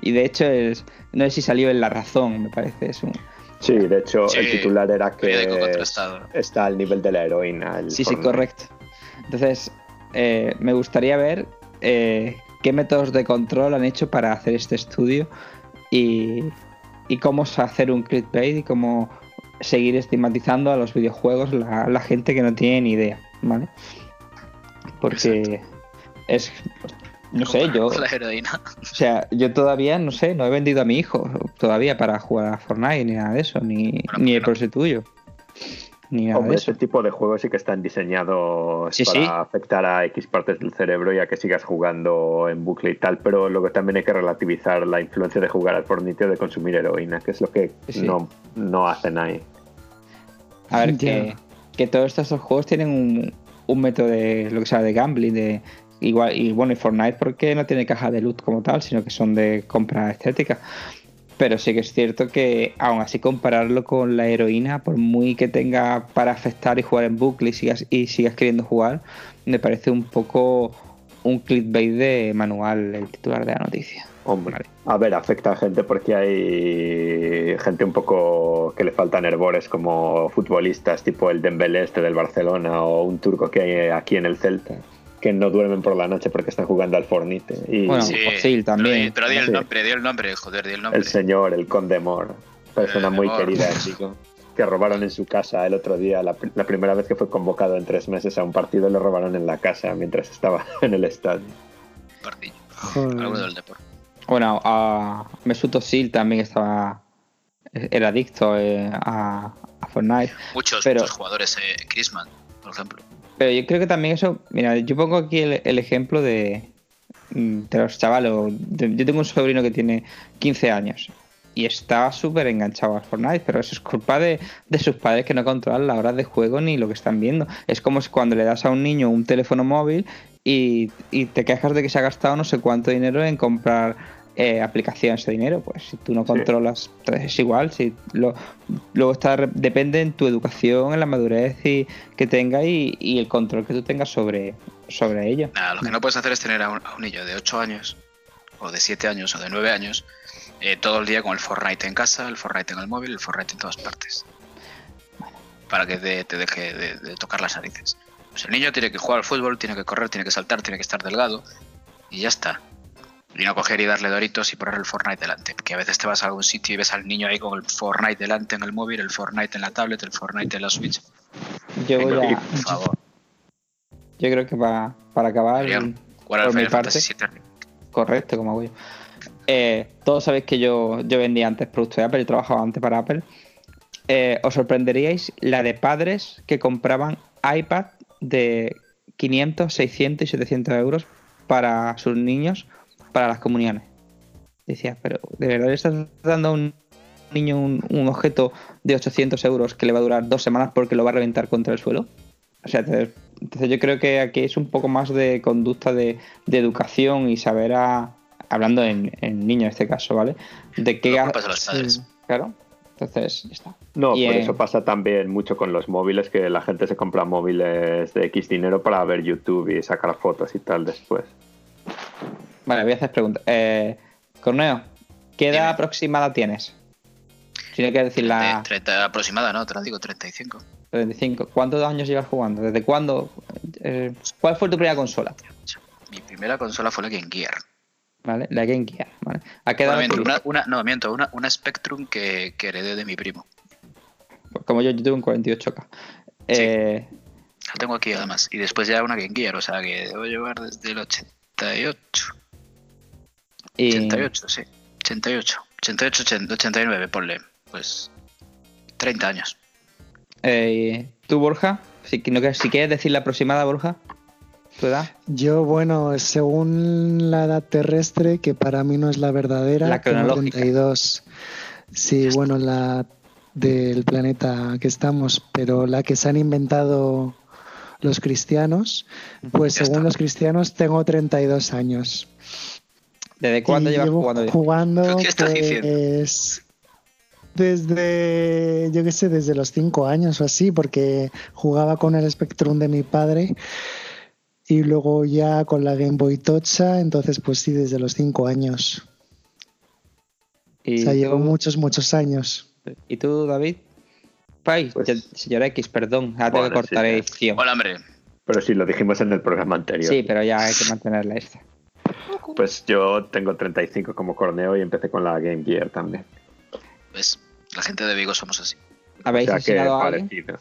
Y de hecho, es, no sé si salió en La Razón, me parece. Es un... Sí, de hecho, Sí, el titular era que está al nivel de la heroína. el Sí, sí, correcto. Entonces, eh, me gustaría ver eh, qué métodos de control han hecho para hacer este estudio y, y cómo hacer un clickbait y cómo seguir estigmatizando a los videojuegos la, la gente que no tiene ni idea, ¿vale? Porque es... No sé, yo... La heroína. (laughs) O sea, yo todavía, no sé, no he vendido a mi hijo todavía para jugar a Fortnite ni nada de eso, ni, Bueno, ni ¿por el qué por ese tuyo. ni nada Hombre, de eso. este tipo de juegos sí que están diseñados Sí, para sí. afectar a X partes del cerebro y a que sigas jugando en bucle y tal, pero luego también hay que relativizar la influencia de jugar al Fortnite o de consumir heroína, que es lo que Sí. no, no hacen ahí. A ver, que, que todos estos juegos tienen un, un método de lo que sea de gambling, de igual, y bueno, y Fortnite porque no tiene caja de loot como tal, sino que son de compra estética. Pero sí que es cierto que aún así compararlo con la heroína, por muy que tenga para afectar y jugar en bucle y sigas, y sigas queriendo jugar, me parece un poco un clickbait de manual el titular de la noticia. Hombre, Vale. a ver, afecta a gente porque hay gente un poco que le faltan herbores como futbolistas, tipo el Dembélé este del Barcelona o un turco que hay aquí en el Celta, que no duermen por la noche porque están jugando al Fornite. Y Bueno, Sí, también. Pero, pero di el nombre, di el nombre, joder, di el nombre. el señor, el Conde Mor, persona Eh, muy Mor. querida (laughs) Vigo, que robaron en su casa el otro día, la, pr- la primera vez que fue convocado en tres meses a un partido, le robaron en la casa mientras estaba (laughs) en el estadio. Partido. Joder. Algo del deporte. Bueno, a Mesut Özil también estaba era adicto eh, a, a Fortnite. Muchos, Pero- muchos jugadores, eh, Griezmann, por ejemplo. Pero yo creo que también eso, mira, yo pongo aquí el, ejemplo de, mm, de los chavales. yo tengo un sobrino que tiene 15 años y está súper enganchado al Fortnite, pero eso es culpa de, de sus padres que no controlan las horas de juego ni lo que están viendo. Es como cuando le das a un niño un teléfono móvil y, y te quejas de que se ha gastado no sé cuánto dinero en comprar eh, aplicaciones de dinero. Pues si tú no controlas, entonces es igual. Si lo, luego está, depende en tu educación, en la madurez y, que tenga y, y el control que tú tengas sobre, sobre ello. Nada, lo que no puedes hacer es tener a un, a un niño de 8 años, o de 7 años, o de 9 años, eh, todo el día con el Fortnite en casa, el Fortnite en el móvil, el Fortnite en todas partes. Para que te, te deje de, de tocar las narices. Pues el niño tiene que jugar al fútbol, tiene que correr, tiene que saltar, tiene que estar delgado, y ya está. Y no coger y darle doritos y poner el Fortnite delante. Porque a veces te vas a algún sitio y ves al niño ahí con el Fortnite delante en el móvil, el Fortnite en la tablet, el Fortnite en la Switch. Yo voy Venga, a, Por favor. yo creo que va, para acabar, jugar al por mi Final parte- correcto, como hago yo. Eh, todos sabéis que yo, yo vendía antes productos de Apple y trabajaba antes para Apple. Eh, os sorprenderíais la de padres que compraban iPad de 500, 600 y 700 euros para sus niños para las comuniones. Decía, pero ¿de verdad le estás dando a un niño un, un objeto de 800 euros que le va a durar dos semanas porque lo va a reventar contra el suelo? O sea, entonces yo creo que aquí es un poco más de conducta de, de educación y saber a, hablando en, en niños en este caso, ¿vale? De qué No a los padres. Claro. Entonces, ya está. No, Y, por eh, eso pasa también mucho con los móviles, que la gente se compra móviles de X dinero para ver YouTube y sacar fotos y tal después. Vale, voy a hacer preguntas. Eh, Corneo, ¿qué edad Dime. aproximada tienes? Tiene que decir la De 30 aproximada, ¿no? Te lo digo, 35. 35. ¿Cuántos años llevas jugando? ¿Desde cuándo? Eh, ¿Cuál fue tu primera consola? Mi primera consola fue la Game Gear. ¿Vale? La Game Gear. ¿vale? ¿A qué edad Bueno, miento, una, una- no, miento, una, una Spectrum que, que heredé de mi primo. Como yo, yo tuve un 48K. Eh, La tengo aquí además. Y después ya una Game Gear, o sea que debo llevar desde el 88. Y, 88, sí. 88. 88, 80, 89, ponle. Pues 30 años. eh, ¿Tú, Borja? Si, no, quieres- si quieres decir la aproximada, Borja. ¿Tu edad? Yo, bueno, según la edad terrestre, que para mí no es la verdadera, La cronológica. 32. Sí, bueno, la del planeta que estamos, pero la que se han inventado los cristianos, pues Ya según está. los cristianos tengo 32 años. ¿Desde cuándo llevas llevo jugando? jugando? ¿Pero qué estás pues, Desde, yo qué sé, desde los 5 años o así, porque jugaba con el Spectrum de mi padre y luego ya con la Game Boy Tocha, entonces pues sí, desde los 5 años. ¿Y, O sea, llevo muchos, muchos años. ¿Y tú, David? Pai, Pues- señora X, perdón. Ahora tengo que sí, ya. edición. Hola, hombre. Pero sí, lo dijimos en el programa anterior. Sí, pero ya hay que mantenerla esta. Pues yo tengo 35 como Corneo y empecé con la Game Gear también. Pues la gente de Vigo somos así. ¿Habéis o sea asesinado a alguien? parecido.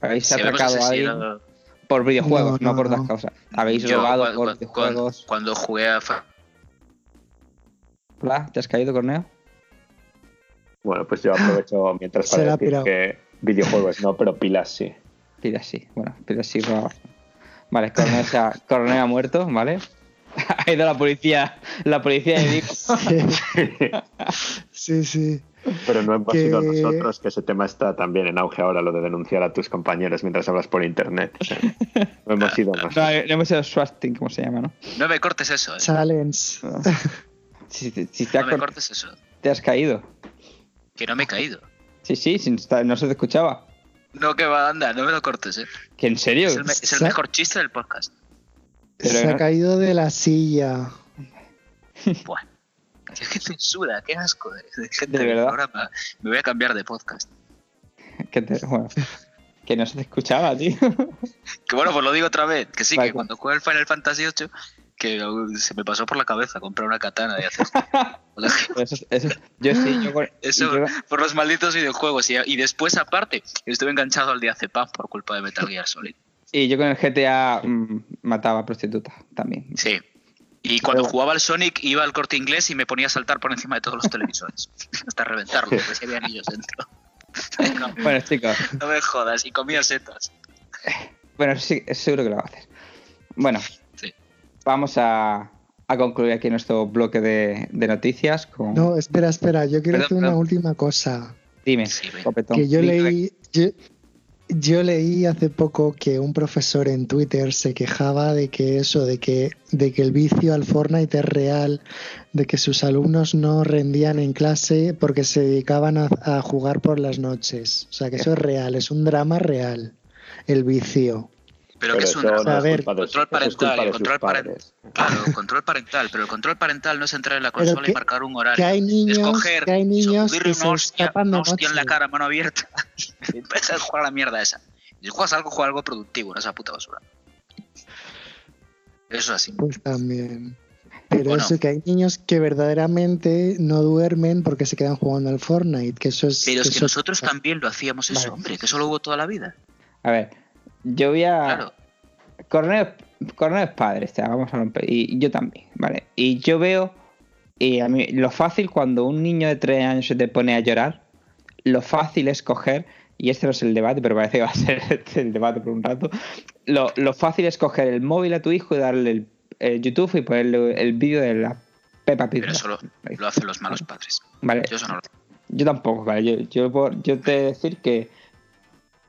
¿Habéis Si atracado a alguien? Por videojuegos, no, No, por otras no. causas. ¿Habéis Yo, robado cua- por videojuegos? Cuando, jugué a. Fa- Hola, ¿te has caído, Corneo? Bueno, pues yo aprovecho (laughs) mientras Se para decir pirado. que Videojuegos no, pero pilas sí. Pilas sí, bueno, pilas sí. va. Vale, ha, Coronel ha muerto, ¿vale? Ha ido la policía, la policía de Vigo. (laughs) Sí, sí. Pero no hemos Que- sido nosotros, que ese tema está también en auge ahora, lo de denunciar a tus compañeros mientras hablas por internet. No hemos sido (laughs) No, nosotros. no hemos sido swasting, como se llama, ¿no? No me cortes eso, eh. Challenge. (laughs) Si, si- si te, has No me cor- cortes eso. te has caído. Que no me he caído. Sí, sí, no se te escuchaba. No, que va, anda, no me lo cortes, eh. ¿Que en serio? Es el, me- es el Sa- mejor chiste del podcast. Pero Se no- ha caído de la silla. Buah. Qué censura, qué asco de, de gente De verdad. programa. Me voy a cambiar de podcast. (laughs) que, te- bueno, que no se te escuchaba, tío. Que bueno, pues lo digo otra vez. Que sí, Vale. que cuando jugué el Final Fantasy VIII, que se me pasó por la cabeza comprar una katana y hacer. (laughs) Eso, eso, yo sí, yo, Eso yo- por los malditos videojuegos. Y, y después, aparte, estuve enganchado al diazepam por culpa de Metal Gear Solid. Y yo con el GTA mm, mataba a prostitutas también. Sí. Y cuando Pero- jugaba al Sonic iba al corte inglés y me ponía a saltar por encima de todos los televisores. (laughs) hasta reventarlo, porque si había anillos dentro. (laughs) No, Bueno, chicos, (laughs) no me jodas. Y comía setas. bueno, sí, seguro que lo va a hacer. Bueno, Sí. vamos a, a concluir aquí nuestro bloque de, de noticias con... No, espera, espera. Yo quiero Perdón, hacer una perdón. última cosa. Dime, Sí. Que yo leí, yo, yo leí hace poco que un profesor en Twitter se quejaba de que eso, de que, de que el vicio al Fortnite es real, de que sus alumnos no rendían en clase porque se dedicaban a, a jugar por las noches. O sea, que eso es real, es un drama real, el vicio. Pero, Pero que es un no Control parental, control sus paren- padres. Claro, control parental, pero el control parental no es entrar en la consola y marcar un horario. Que hay niños, escoger, que hay niños que se hostia, una hostia en la cara, mano abierta, (laughs) y empezar a jugar a la mierda esa. Si juegas algo, juega algo productivo, no esa puta basura. Eso es así. Pues también. Pero Bueno. eso, que hay niños que verdaderamente no duermen porque se quedan jugando al Fortnite, que eso es... Pero es que eso- nosotros también lo hacíamos eso, Vale. hombre, que eso lo hubo toda la vida. A ver, yo voy a... Claro. Coronel es padre, o sea, vamos a romper. Y yo también, ¿vale? Y yo veo, y a mí, lo fácil cuando un niño de 3 años se te pone a llorar, lo fácil es coger, y este no es el debate, pero parece que va a ser (laughs) este el debate por un rato, lo, lo fácil es coger el móvil a tu hijo y darle el, el YouTube y ponerle el vídeo de la Peppa Pig. Pero eso lo, lo hacen los malos padres. Vale, Yo eso no lo yo tampoco, vale. Yo, yo, por- yo te decir que,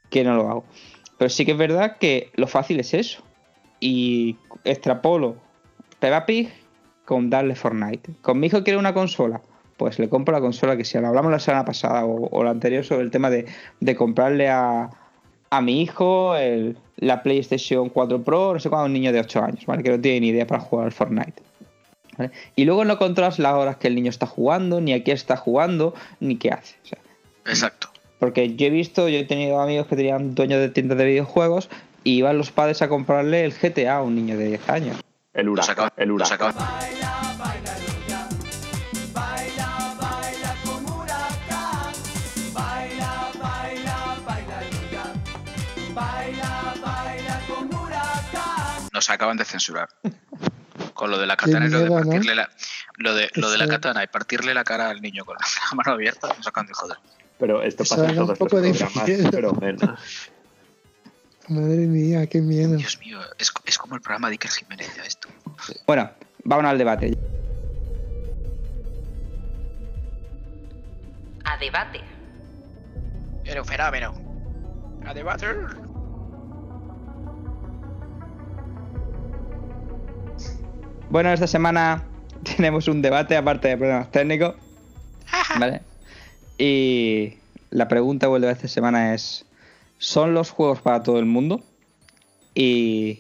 que no lo hago. Pero sí que es verdad que lo fácil es eso. Y extrapolo Peppa Pig con darle Fortnite. Con mi hijo quiere una consola. Pues le compro la consola que sea. Hablamos la semana pasada o, la anterior sobre el tema de, de comprarle a, a mi hijo la PlayStation 4 Pro, no sé cuándo, un niño de 8 años, ¿vale? Que no tiene ni idea para jugar al Fortnite. Y luego no controlas las horas que el niño está jugando, ni a qué está jugando, ni qué hace. Exacto. Porque yo he visto, yo he tenido amigos que tenían dueños de tiendas de videojuegos y iban los padres a comprarle el GTA a un niño de 10 años. El huracán. sacaba- El huracán. Nos acaban de censurar. Con lo de la katana y lo de partirle la. Lo de, lo de la katana y partirle la cara al niño con la (laughs) mano abierta, nos acaban de joder. Pero esto Eso pasa en todos los poco de programas, miedo. pero menos. (laughs) Madre mía, qué miedo. Dios mío, es, es como el programa de Iker Jiménez ya esto. Bueno, vámonos al debate. A debate. Un fenómeno. A debatir. Bueno, esta semana (laughs) tenemos un debate aparte de problemas técnicos. ¿Vale? Y la pregunta debate de esta semana es: ¿son los juegos para todo el mundo? Y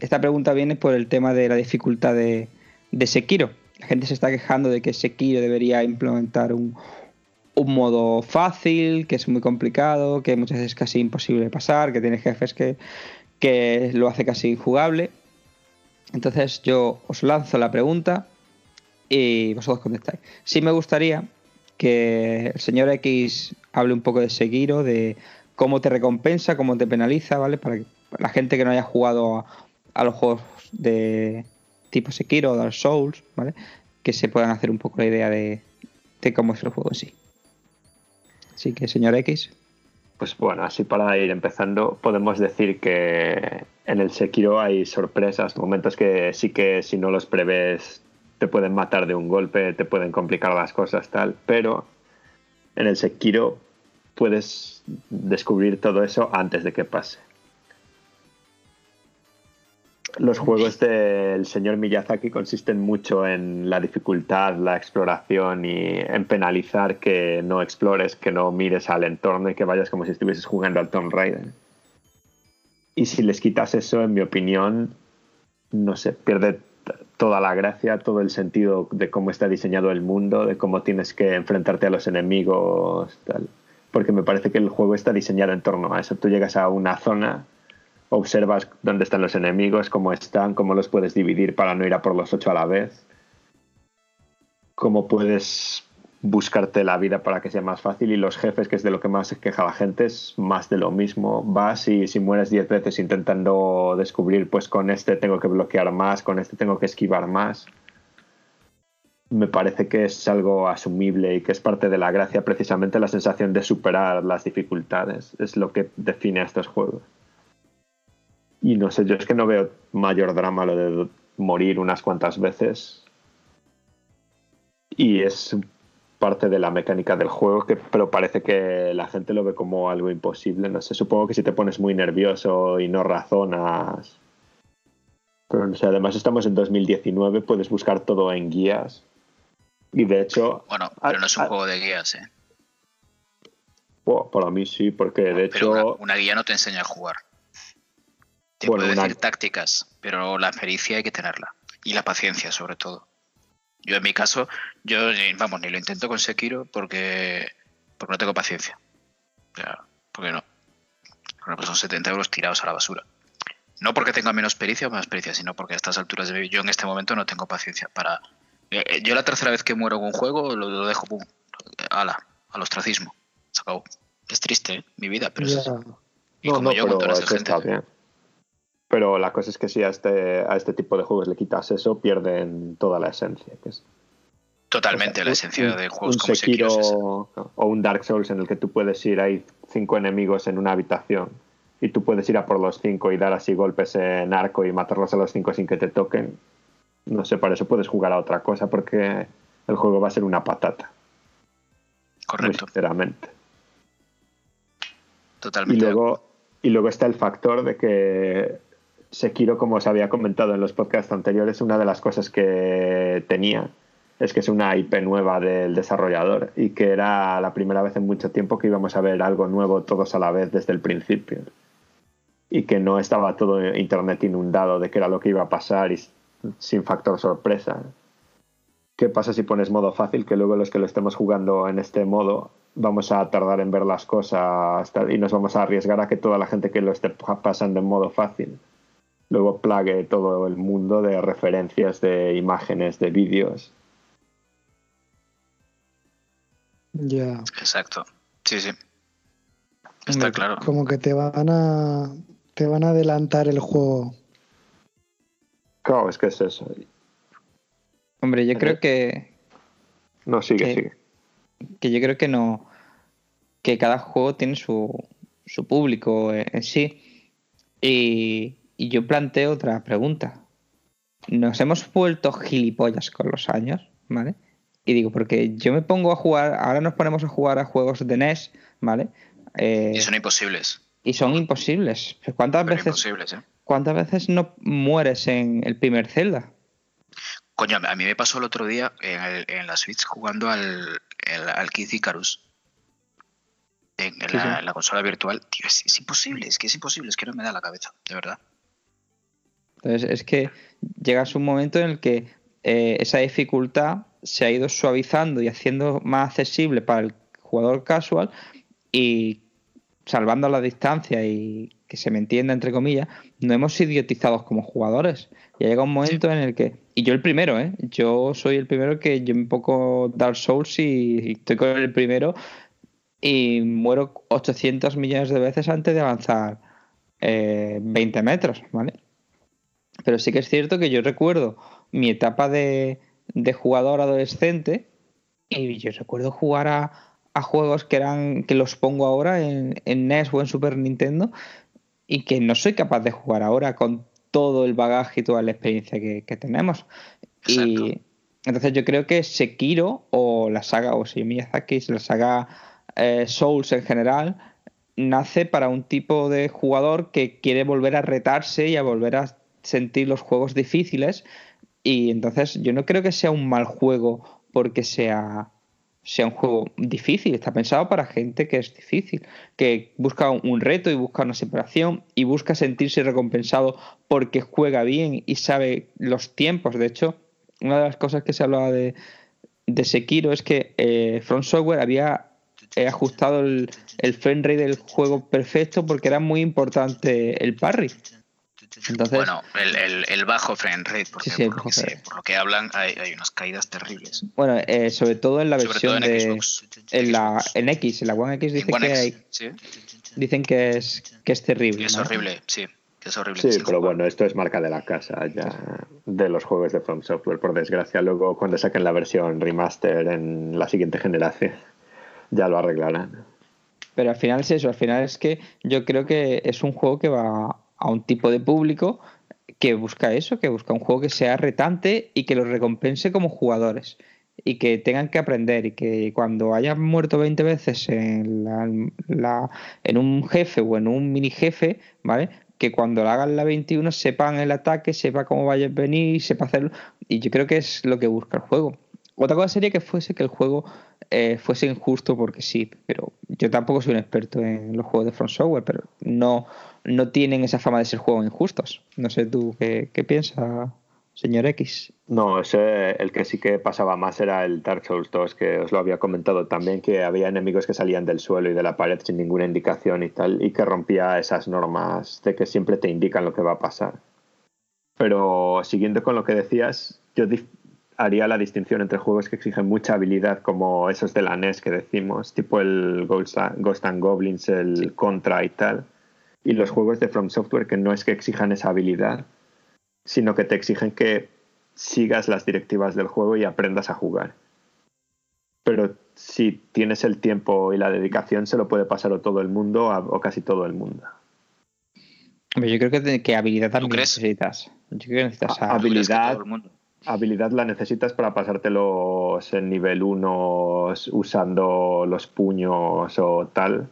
esta pregunta viene por el tema de la dificultad de, de Sekiro. La gente se está quejando de que Sekiro debería implementar un, un modo fácil, que es muy complicado, que muchas veces es casi imposible de pasar, que tiene jefes que, que lo hace casi injugable. Entonces yo os lanzo la pregunta y vosotros contestáis. Sí me gustaría que el señor X hable un poco de Sekiro, de cómo te recompensa, cómo te penaliza, ¿vale? Para que la gente que no haya jugado a, los juegos de tipo Sekiro o Dark Souls, ¿vale? Que se puedan hacer un poco la idea de, de cómo es el juego en sí. Así que, señor X, pues bueno, así para ir empezando, podemos decir que en el Sekiro hay sorpresas, momentos que sí que si no los prevés te pueden matar de un golpe, te pueden complicar las cosas, tal, pero en el Sekiro puedes descubrir todo eso antes de que pase. Los juegos del señor Miyazaki consisten mucho en la dificultad, la exploración y en penalizar que no explores, que no mires al entorno y que vayas como si estuvieses jugando al Tomb Raider. Y si les quitas eso, en mi opinión, no sé, pierde toda la gracia, todo el sentido de cómo está diseñado el mundo, de cómo tienes que enfrentarte a los enemigos, tal. Porque me parece que el juego está diseñado en torno a eso. Tú llegas a una zona observas dónde están los enemigos, cómo están, cómo los puedes dividir para no ir a por los ocho a la vez, cómo puedes buscarte la vida para que sea más fácil y los jefes, que es de lo que más se queja la gente, es más de lo mismo. Vas y si mueres diez veces intentando descubrir, pues con este tengo que bloquear más, con este tengo que esquivar más. Me parece que es algo asumible y que es parte de la gracia, precisamente la sensación de superar las dificultades. Es lo que define a estos juegos. Y no sé, yo es que no veo mayor drama lo de morir unas cuantas veces. Y es parte de la mecánica del juego, que, pero parece que la gente lo ve como algo imposible. No sé, supongo que si te pones muy nervioso y no razonas. Pero no sé, además estamos en 2019, puedes buscar todo en guías. Y de hecho. Bueno, pero no es un juego de guías, ¿eh? para mí sí, porque de hecho. una guía no te enseña a jugar. Te puede decir tácticas, pero la pericia hay que tenerla. Y la paciencia, sobre todo. Yo en mi caso, yo vamos, ni lo intento con Sekiro porque, porque no tengo paciencia. O sea, porque no. Porque son 70 euros tirados a la basura. No porque tenga menos pericia o más pericia, sino porque a estas alturas de yo en este momento no tengo paciencia para... Eh, eh, yo la tercera vez que muero con un juego lo, dejo, pum, ala, al ostracismo. Se acabó. Es triste, ¿eh? mi vida, pero es... Y como yo, con gente... Pero la cosa es que si a este, a este tipo de juegos le quitas eso, pierden toda la esencia. Que es, Totalmente, la esencia de juegos como Sekiro o un Dark Souls en el que tú puedes ir, hay cinco enemigos en una habitación y tú puedes ir a por los cinco y dar así golpes en arco y matarlos a los cinco sin que te toquen. No sé, para eso puedes jugar a otra cosa porque el juego va a ser una patata. Correcto. sinceramente. Totalmente. Y luego, y luego está el factor de que Sekiro, como os había comentado en los podcasts anteriores, una de las cosas que tenía es que es una IP nueva del desarrollador y que era la primera vez en mucho tiempo que íbamos a ver algo nuevo todos a la vez desde el principio. Y que no estaba todo Internet inundado de qué era lo que iba a pasar y sin factor sorpresa. ¿Qué pasa si pones modo fácil? Que luego los que lo estemos jugando en este modo vamos a tardar en ver las cosas y nos vamos a arriesgar a que toda la gente que lo esté pasando en modo fácil luego plague todo el mundo de referencias, de imágenes, de vídeos. Ya. Exacto. Sí, sí. Está claro. Como que te van a te van a adelantar el juego. Claro, es que es eso. Hombre, yo creo que. No, sigue, sigue. Que yo creo que no. Que cada juego tiene su, su público en sí. Y, y yo planteo otra pregunta. ¿Nos hemos vuelto gilipollas con los años? ¿Vale? Y digo, porque yo me pongo a jugar, ahora nos ponemos a jugar a juegos de NES, ¿vale? Eh, y son imposibles. Y son imposibles. ¿Cuántas veces, ¿eh? ¿Cuántas veces no mueres en el primer Zelda? Coño, a mí me pasó el otro día en, la Switch jugando al, al Kid Icarus. En, la, consola virtual. Tío, es imposible, es que es imposible, es que no me da la cabeza, de verdad. Entonces es que llegas un momento en el que eh, esa dificultad se ha ido suavizando y haciendo más accesible para el jugador casual y salvando la distancia y que se me entienda entre comillas, no hemos idiotizados como jugadores. Y llega un momento en el que, y yo el primero, ¿eh? yo soy el primero que yo un poco Dark Souls y, estoy con el primero y muero 800 millones de veces antes de avanzar 20 eh, metros, ¿vale? Pero sí que es cierto que yo recuerdo mi etapa de, jugador adolescente y yo recuerdo jugar a, a juegos que eran que los pongo ahora en, en NES o en Super Nintendo y que no soy capaz de jugar ahora con todo el bagaje y toda la experiencia que, que tenemos. Y entonces yo creo que Sekiro o la saga, o si Miyazaki, la saga eh, Souls en general, nace para un tipo de jugador que quiere volver a retarse y a volver a sentir los juegos difíciles. Y entonces yo no creo que sea un mal juego porque sea sea un juego difícil, está pensado para gente que es difícil, que busca un reto y busca una separación y busca sentirse recompensado porque juega bien y sabe los tiempos. De hecho, una de las cosas que se hablaba de, de Sekiro es que eh, Front Software había eh, ajustado el, el frame rate del juego perfecto porque era muy importante el parry. Entonces, bueno, el, el, el, bajo frame rate, porque, Sí, sí, por, lo que bajo sé, por lo que hablan hay, hay unas caídas terribles. bueno, eh, sobre todo en la versión en de Xbox. en la en X, en la One X En dice One que X, hay- sí, dicen que es que es terrible. es ¿no? horrible, sí, que es horrible. Sí, pero bueno, esto es marca de la casa ya de los juegos de From Software, por desgracia. Luego, cuando saquen la versión remaster en la siguiente generación, ya lo arreglarán. Pero al final es eso, al final es que yo creo que es un juego que va a un tipo de público que busca eso, que busca un juego que sea retante y que los recompense como jugadores y que tengan que aprender y que cuando hayan muerto 20 veces en, la, la- en un jefe o en un mini jefe, ¿vale? Que cuando hagan la 21 sepan el ataque, sepa cómo vaya a venir, sepa hacerlo. Y yo creo que es lo que busca el juego. Otra cosa sería que fuese que el juego eh, fuese injusto porque sí, pero yo tampoco soy un experto en los juegos de Front Software, pero no, no tienen esa fama de ser juegos injustos. No sé tú qué, qué piensas, señor X. No, ese, el que sí que pasaba más era el Dark Souls 2, que os lo había comentado también, que había enemigos que salían del suelo y de la pared sin ninguna indicación y tal, y que rompía esas normas de que siempre te indican lo que va a pasar. Pero siguiendo con lo que decías, yo haría la distinción entre juegos que exigen mucha habilidad, como esos de la NES que decimos, tipo el Ghost Ghost and Goblins, el Contra y tal, y los juegos de From Software que no es que exijan esa habilidad, sino que te exigen que sigas las directivas del juego y aprendas a jugar. Pero si tienes el tiempo y la dedicación, se lo puede pasar o todo el mundo o casi todo el mundo. Yo creo que, que habilidad también crees? necesitas. Yo creo que necesitas a- ¿Tú crees que habilidad- todo el mundo? Habilidad la necesitas para pasártelos en nivel 1 usando los puños o tal,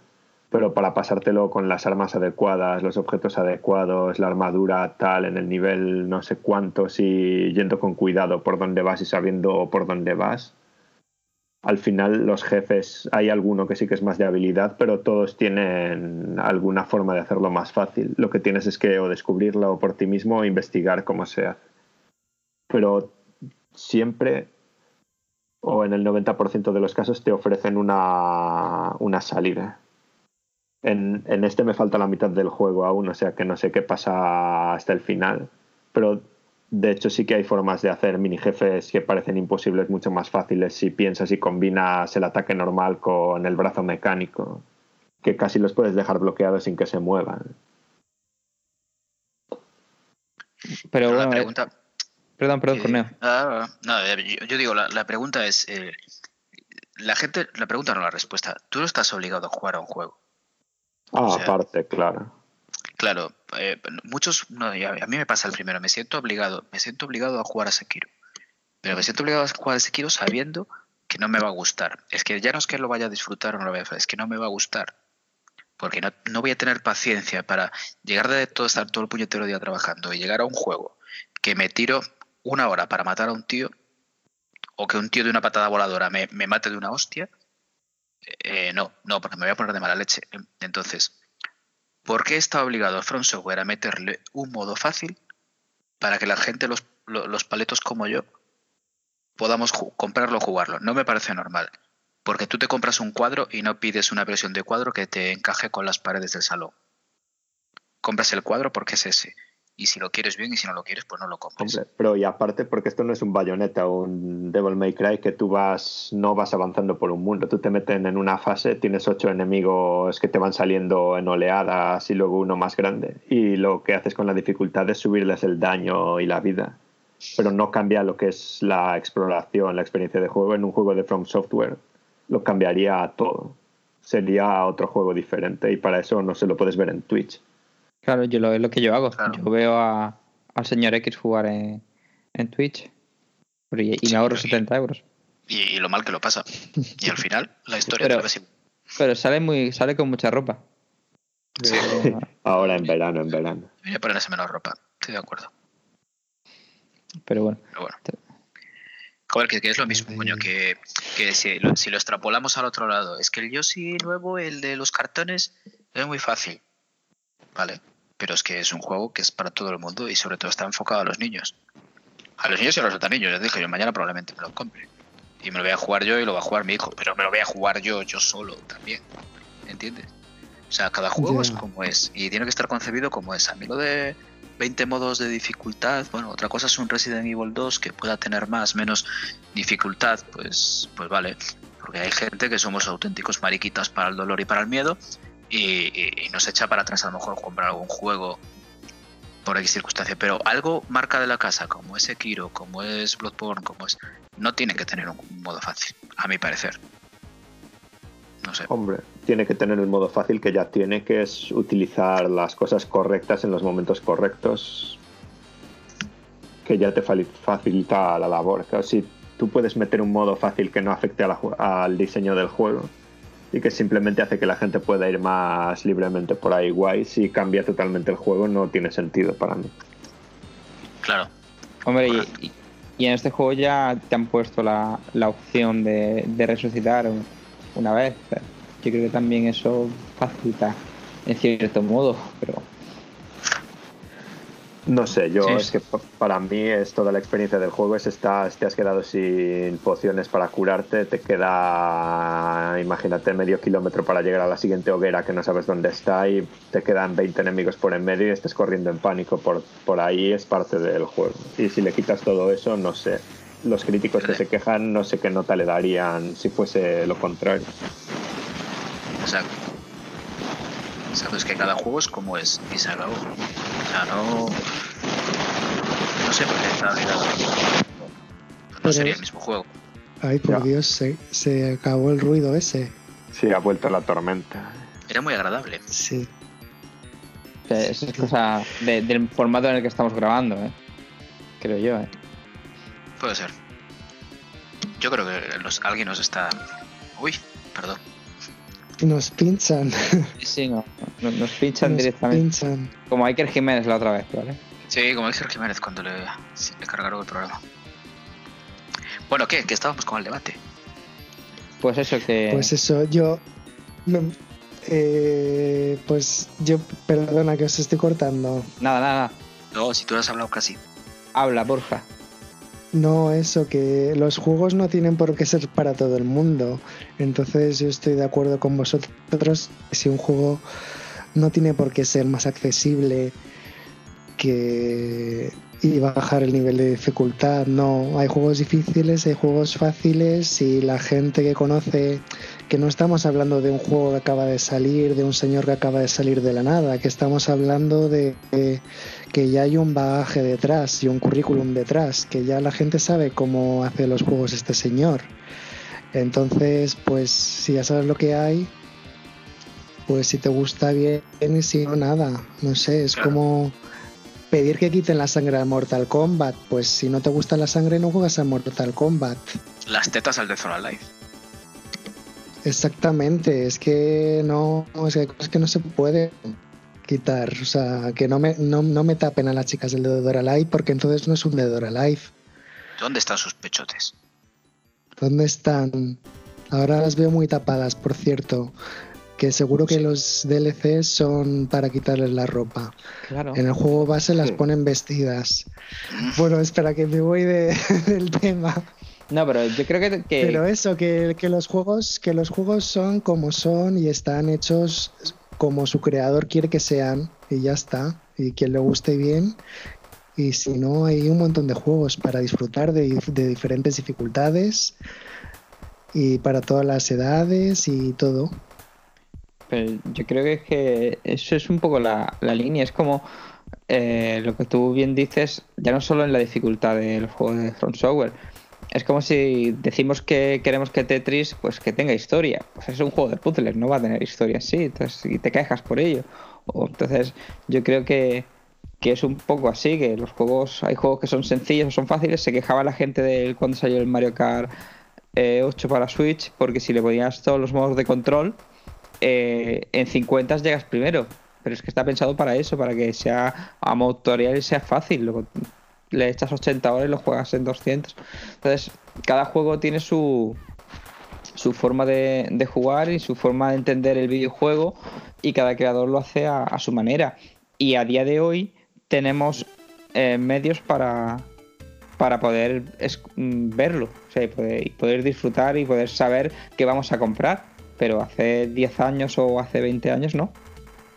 pero para pasártelo con las armas adecuadas, los objetos adecuados, la armadura tal, en el nivel no sé cuántos y yendo con cuidado por dónde vas y sabiendo por dónde vas. Al final los jefes, hay alguno que sí que es más de habilidad, pero todos tienen alguna forma de hacerlo más fácil. Lo que tienes es que o descubrirlo por ti mismo o investigar cómo se hace pero siempre o en el 90% de los casos te ofrecen una, una salida. En, en este me falta la mitad del juego aún, o sea que no sé qué pasa hasta el final, pero de hecho sí que hay formas de hacer mini jefes que parecen imposibles mucho más fáciles si piensas y combinas el ataque normal con el brazo mecánico, que casi los puedes dejar bloqueados sin que se muevan. Pero Pero bueno, la eh, pregunta, perdón, perdón, Eh, Corneo. ah, no, eh, yo, yo digo, la, la pregunta es, eh, la gente, la pregunta no la respuesta. Tú no estás obligado a jugar a un juego. Ah, O sea, aparte, claro. Claro, eh, muchos, no, a, mí me pasa el primero, me siento obligado, me siento obligado a jugar a Sekiro. Pero me siento obligado a jugar a Sekiro sabiendo que no me va a gustar. Es que ya no es que lo vaya a disfrutar o no lo vaya a hacer, es que no me va a gustar. Porque no, no voy a tener paciencia para llegar de todo, estar todo el puñetero día trabajando y llegar a un juego que me tiro una hora para matar a un tío o que un tío de una patada voladora me, me mate de una hostia. Eh, no, no, porque me voy a poner de mala leche. Entonces, ¿por qué está obligado From Software a meterle un modo fácil para que la gente, los, lo- los paletos como yo, podamos comprarlo o jugarlo? No me parece normal. Porque tú te compras un cuadro y no pides una versión de cuadro que te encaje con las paredes del salón. Compras el cuadro porque es ese. Y si lo quieres bien y si no lo quieres, pues no lo compres. Pero y aparte porque esto no es un bayoneta o un Devil May Cry que tú vas no vas avanzando por un mundo, tú te meten en una fase, tienes ocho enemigos que te van saliendo en oleadas y luego uno más grande y lo que haces con la dificultad es subirles el daño y la vida, pero no cambia lo que es la exploración, la experiencia de juego en un juego de From Software. lo cambiaría todo. Sería otro juego diferente y para eso no se lo puedes ver en Twitch. Claro, yo lo, es lo que yo hago. Claro. Yo veo a, al señor X jugar en, en Twitch Pero y, y Sí, me ahorro y- 70 euros. Y, y lo mal que lo pasa. Y al final, la (laughs) historia Pero- igual. Pero sale muy sale con mucha ropa. Sí. Pero- (laughs) Ahora en verano, en verano. Debería ponerse menos ropa. Estoy de acuerdo. Pero bueno. Pero bueno. Joder, que, que es lo mismo, coño, que, que si, lo, si lo extrapolamos al otro lado, es que el Yoshi nuevo, el de los cartones, es muy fácil. Vale. Pero es que es un juego que es para todo el mundo y sobre todo está enfocado a los niños. A los niños y a los otros niños. Les dije, yo mañana probablemente me lo compre. Y me lo voy a jugar yo y lo va a jugar mi hijo. Pero me lo voy a jugar yo, yo solo también. ¿Entiendes? O sea, cada juego es como es. Y tiene que estar concebido como es. A mí lo de 20 modos de dificultad, bueno, otra cosa es un Resident Evil 2 que pueda tener más, menos dificultad, pues, pues vale. Porque hay gente que somos auténticos mariquitas para el dolor y para el miedo. Y, y- nos echa para atrás a lo mejor comprar algún juego por X circunstancia. Pero algo marca de la casa, como es Sekiro, como es Bloodborne, como es. No tiene que tener un modo fácil, a mi parecer. No sé. Hombre, tiene que tener el modo fácil que ya tiene, que es utilizar las cosas correctas en los momentos correctos, que ya te facilita la labor. Claro, si tú puedes meter un modo fácil que no afecte al diseño del juego y que simplemente hace que la gente pueda ir más libremente por ahí guay, si cambia totalmente el juego no tiene sentido para mí. Claro. Hombre, y, en este juego ya te han puesto la, la opción de, de resucitar un- una vez. Yo creo que también eso facilita en cierto modo, pero No sé, yo Sí. es que pa- para mí es toda la experiencia del juego es estás, te has quedado sin pociones para curarte, te queda, imagínate, medio kilómetro para llegar a la siguiente hoguera que no sabes dónde está y te quedan 20 enemigos por en medio y estés corriendo en pánico por, por ahí, es parte del juego. Y si le quitas todo eso, no sé. Los críticos que se quejan, no sé qué nota le darían si fuese lo contrario. Exacto. Exacto, es que cada juego es como es y se acabó. O sea, no. No sé por qué está obligado. No Pero- sería el mismo juego. Ay, por Ya. Dios, se, se acabó el ruido ese. Sí, ha vuelto la tormenta. Era muy agradable. Sí. o sea, eso es cosa de- del formato en el que estamos grabando, ¿eh? creo yo. ¿eh? Puede ser. Yo creo que los- alguien nos está. Uy, perdón. Nos pinchan. Sí, no, no- nos pinchan Nos directamente, pinchan. como Iker Jiménez la otra vez, ¿vale? Sí, como dice Jiménez cuando le, cargaron el programa. Bueno, ¿qué? Que estábamos con el debate. Pues eso que... Pues eso, yo. no, eh, pues yo, perdona que os estoy cortando. Nada, nada, nada. No, si tú has hablado casi. Habla, porfa. No, eso, que los juegos no tienen por qué ser para todo el mundo. Entonces yo estoy de acuerdo con vosotros. Si un juego no tiene por qué ser más accesible que y bajar el nivel de dificultad. No, hay juegos difíciles, hay juegos fáciles y la gente que conoce que no estamos hablando de un juego que acaba de salir, de un señor que acaba de salir de la nada, que estamos hablando de, de que ya hay un bagaje detrás y un currículum detrás, que ya la gente sabe cómo hace los juegos este señor. Entonces, pues si ya sabes lo que hay, pues si te gusta bien y si no, nada. No sé, es Claro. como pedir que quiten la sangre al Mortal Kombat. Pues si no te gusta la sangre, no juegas al Mortal Kombat. Las tetas al Death or Alive. Exactamente, es que no, es que hay cosas que no se puede quitar. O sea, que no me, no, no me tapen a las chicas del Dead or Alive porque entonces no es un Dead or Alive. ¿Dónde están sus pechotes? ¿Dónde están? Ahora las veo muy tapadas, por cierto. Que seguro que los DLCs son para quitarles la ropa. Claro. En el juego base las Sí. ponen vestidas. Bueno, espera que me voy de- (laughs) del tema. No, pero yo creo que... que- Pero eso, que, que los juegos, que los juegos son como son y están hechos como su creador quiere que sean, y ya está. Y quien le guste bien. Y si no, hay un montón de juegos para disfrutar de, dif- de diferentes dificultades y para todas las edades y todo. Pero yo creo que es que eso es un poco la, la línea. Es como eh, lo que tú bien dices, ya no solo en la dificultad del juego de From Software, es como si decimos que queremos que Tetris pues que tenga historia. Pues es un juego de puzzles, no va a tener historia sí, entonces y te quejas por ello. O, entonces yo creo que, que es un poco así, que los juegos, hay juegos que son sencillos o son fáciles, se quejaba la gente de cuando salió el Mario Kart 8 eh, para Switch, porque si le ponías todos los modos de control, eh, en 50 llegas primero. Pero es que está pensado para eso, para que sea a y sea fácil. Le echas 80 horas y lo juegas en 200. Entonces, cada juego tiene su, su forma de, jugar y su forma de entender el videojuego y cada creador lo hace a, su manera. Y a día de hoy tenemos eh, medios para, para poder mm, verlo o sea, y, poder, poder, disfrutar y poder saber qué vamos a comprar. Pero hace 10 años o hace 20 años no.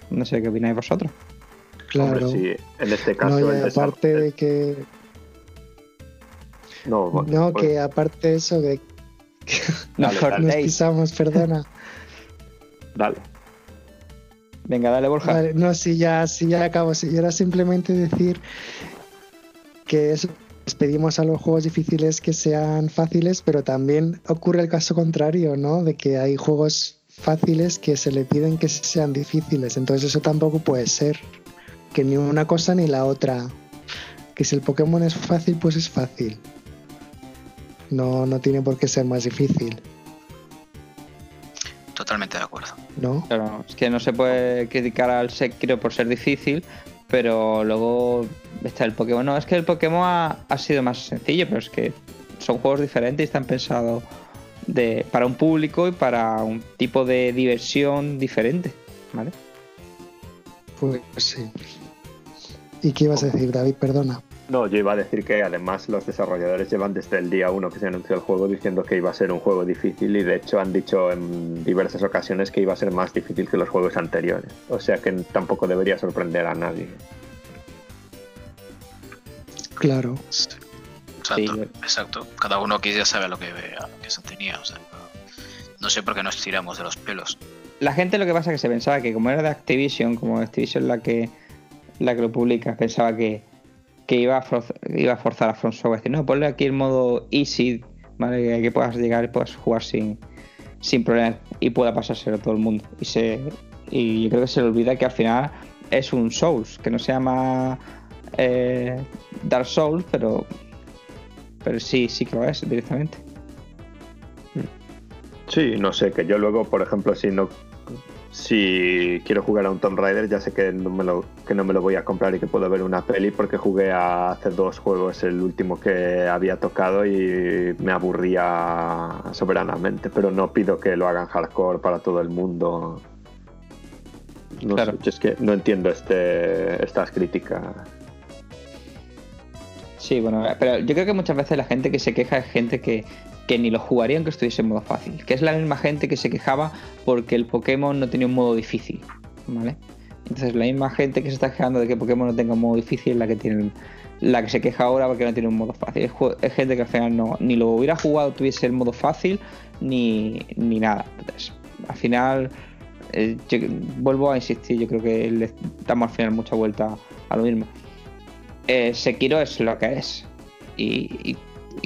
No sé qué opináis vosotros. Claro. en este caso. No, aparte de que. No, no que aparte de eso, de que (laughs) (laughs) nos pisamos, perdona. (laughs) Dale. Venga, dale, Borja. no, si ya, si ya acabo. Si era simplemente decir que eso pedimos a los juegos difíciles que sean fáciles, pero también ocurre el caso contrario, ¿no? De que hay juegos fáciles que se le piden que sean difíciles. Entonces eso tampoco puede ser que ni una cosa ni la otra. Que si el Pokémon es fácil, pues es fácil. No, no tiene por qué ser más difícil. Totalmente de acuerdo. ¿No? Claro, es que no se puede criticar al Sekiro por ser difícil, pero luego está el Pokémon. No, es que el Pokémon ha, sido más sencillo, pero es que son juegos diferentes y están pensados de, para un público y para un tipo de diversión diferente, ¿vale? Pues sí. ¿Y qué ibas a decir, David? Perdona. No, yo iba a decir que además los desarrolladores llevan desde el día uno que se anunció el juego diciendo que iba a ser un juego difícil y de hecho han dicho en diversas ocasiones que iba a ser más difícil que los juegos anteriores. O sea que tampoco debería sorprender a nadie. Claro. Exacto, exacto. Cada uno aquí ya sabe lo que, que se tenía. O sea, no sé por qué nos tiramos de los pelos. La gente lo que pasa es que se pensaba que como era de Activision, como Activision la que la que lo publica, pensaba que, iba, a forzar, iba a forzar a From Software. Decir, no, ponle aquí el modo easy, ¿vale? Que puedas llegar y puedas jugar sin, sin problemas y pueda pasárselo a todo el mundo. Y, se, y yo creo que se le olvida que al final es un Souls, que no se llama eh, Dark Souls, pero, pero sí, sí que lo es directamente. Sí, no sé, que yo luego, por ejemplo, si no si quiero jugar a un Tomb Raider ya sé que no me lo, que no me lo voy a comprar y que puedo ver una peli porque jugué a hace dos juegos el último que había tocado y me aburría soberanamente, pero no pido que lo hagan hardcore para todo el mundo. No sé, es que no entiendo este, estas críticas. Sí, bueno, pero yo creo que muchas veces la gente que se queja es gente que, que ni lo jugaría aunque estuviese en modo fácil. Que es la misma gente que se quejaba porque el Pokémon no tenía un modo difícil. ¿Vale? Entonces la misma gente que se está quejando de que Pokémon no tenga un modo difícil es la que tiene la que se queja ahora porque no tiene un modo fácil. Es, gente que al final no, ni lo hubiera jugado tuviese el modo fácil ni, ni nada. Entonces, al final, eh, vuelvo a insistir, yo creo que le damos al final mucha vuelta a lo mismo. Eh, Sekiro es lo que es. y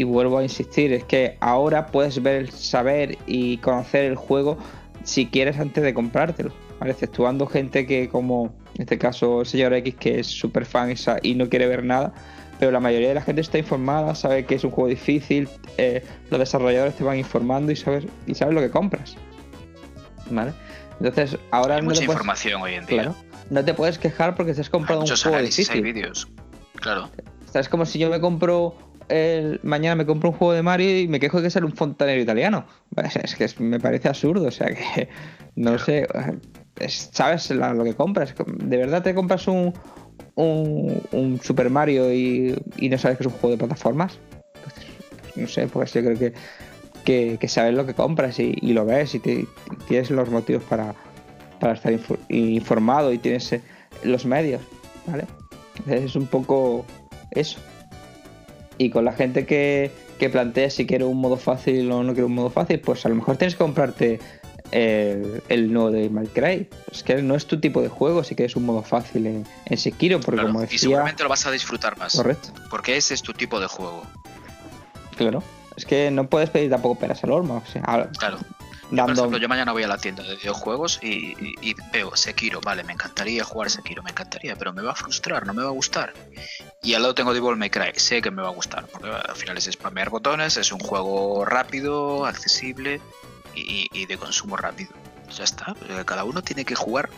vuelvo a insistir, es que ahora puedes ver, saber y conocer el juego si quieres antes de comprártelo. ¿vale? Exceptuando gente que, como en este caso el señor X, que es súper fan y no quiere ver nada, pero la mayoría de la gente está informada, sabe que es un juego difícil, eh, los desarrolladores te van informando y sabes, y sabes lo que compras. ¿Vale? Entonces, ahora Hay no mucha información hoy en día. no te puedes quejar porque has comprado un juego difícil. Hay vídeos. Claro. es como si yo me compro el, mañana me compro un juego de Mario y me quejo de que sea un fontanero italiano. Es que me parece absurdo, o sea que no sé, sabes lo que compras. ¿De verdad te compras un, un, Super Mario y, no sabes que es un juego de plataformas? Pues, no sé, pues yo creo que, que, sabes lo que compras y, lo ves y tienes los motivos para, para estar informado y tienes eh, los medios, ¿vale? Es un poco eso. Y con la gente que, que plantea si quiere un modo fácil o no quiere un modo fácil, pues a lo mejor tienes que comprarte el, el nuevo de Minecraft. Es que no es tu tipo de juego si quieres un modo fácil en, en Sekiro, porque como decía... Y seguramente lo vas a disfrutar más. Correcto. Porque ese es tu tipo de juego. Claro. Es que no puedes pedir tampoco peras al olmo. O sea, Claro. Por ejemplo, yo mañana voy a la tienda de videojuegos y, y- y veo Sekiro, vale, me encantaría jugar Sekiro, me encantaría, pero me va a frustrar, no me va a gustar. Y al lado tengo Devil May Cry, sé que me va a gustar, porque al final es spamear botones, es un juego rápido, accesible y, y de consumo rápido. Ya está, eh, cada uno tiene que jugar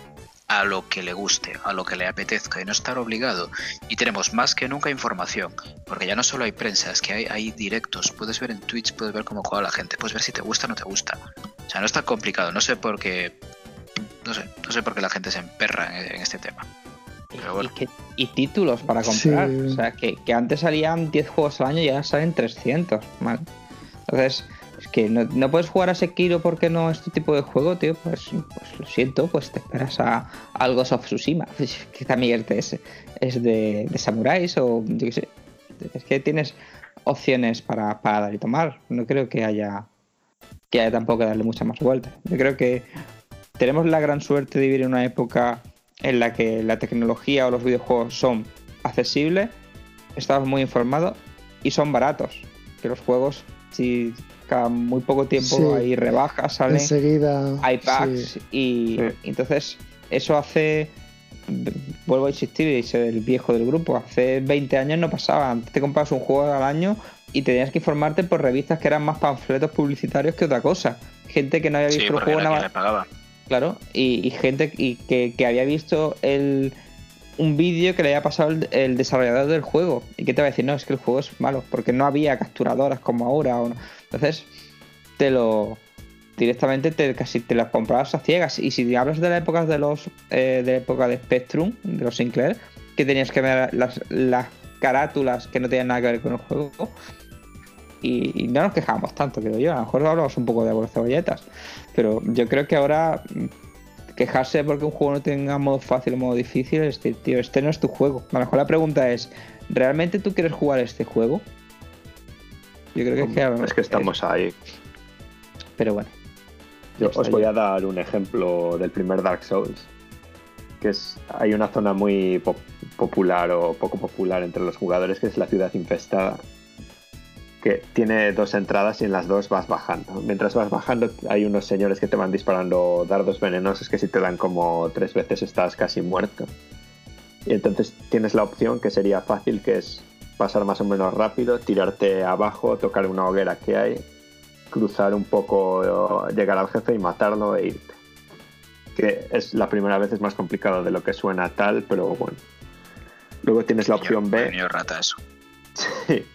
a lo que le guste, a lo que le apetezca y no estar obligado. Y tenemos más que nunca información, porque ya no solo hay prensa, es que hay, hay directos, puedes ver en Twitch, puedes ver cómo juega la gente, puedes ver si te gusta o no te gusta. O sea, no es tan complicado, no sé por qué, no sé, no sé por qué la gente se emperra en, en este tema. Pero bueno. y, que- y títulos para comprar. Sí. O sea, que, que antes salían 10 juegos al año y ahora salen 300. ¿vale? Entonces, es que no, no puedes jugar a Sekiro porque no es tu tipo de juego, tío. Pues, pues lo siento, pues te esperas a, algo of Tsushima. (laughs) Que también es, es de, de samuráis o yo qué sé. Es que tienes opciones para, para dar y tomar. No creo que haya que haya tampoco que darle mucha más vuelta. Yo creo que tenemos la gran suerte de vivir en una época en la que la tecnología o los videojuegos son accesibles, estamos muy informados y son baratos. Que los juegos, si cada muy poco tiempo Sí. hay rebajas, salen, Enseguida. hay packs sí. y Sí. entonces eso hace vuelvo a insistir y ser el viejo del grupo hace 20 años no pasaba antes te comprabas un juego al año y tenías que informarte por revistas que eran más panfletos publicitarios que otra cosa gente que no había Sí, visto el juego nada pagaba. Claro, y, y gente y que, que había visto el, un vídeo que le había pasado el, el desarrollador del juego. ¿Y que te va a decir? No, es que el juego es malo, porque no había capturadoras como ahora. O no. Entonces, te lo. Directamente te, casi te las comprabas a ciegas. Y si hablas de la época de los. eh, de la época de Spectrum, de los Sinclair, que tenías que ver las, las carátulas que no tenían nada que ver con el juego. Y, no nos quejamos tanto, creo yo. A lo mejor hablamos un poco de abuelos cebolletas. Pero yo creo que ahora mm, quejarse porque un juego no tenga modo fácil o modo difícil es decir, tío, este no es tu juego. A lo mejor la pregunta es, ¿realmente tú quieres jugar este juego? Yo creo que es que, Es estamos ahí. Pero bueno. Yo os voy a dar un ejemplo del primer Dark Souls. Que es. Hay una zona muy pop- popular o poco popular entre los jugadores, que es la ciudad infestada. Que tiene dos entradas y en las dos vas bajando. Mientras vas bajando, hay unos señores que te van disparando dardos venenosos que si te dan como tres veces estás casi muerto. Y entonces tienes la opción que sería fácil, que es pasar más o menos rápido, tirarte abajo, tocar una hoguera que hay, cruzar un poco, llegar al jefe y matarlo e irte. Que es la primera vez es más complicado de lo que suena tal, pero bueno. Luego tienes la opción B. Rata eso. Sí.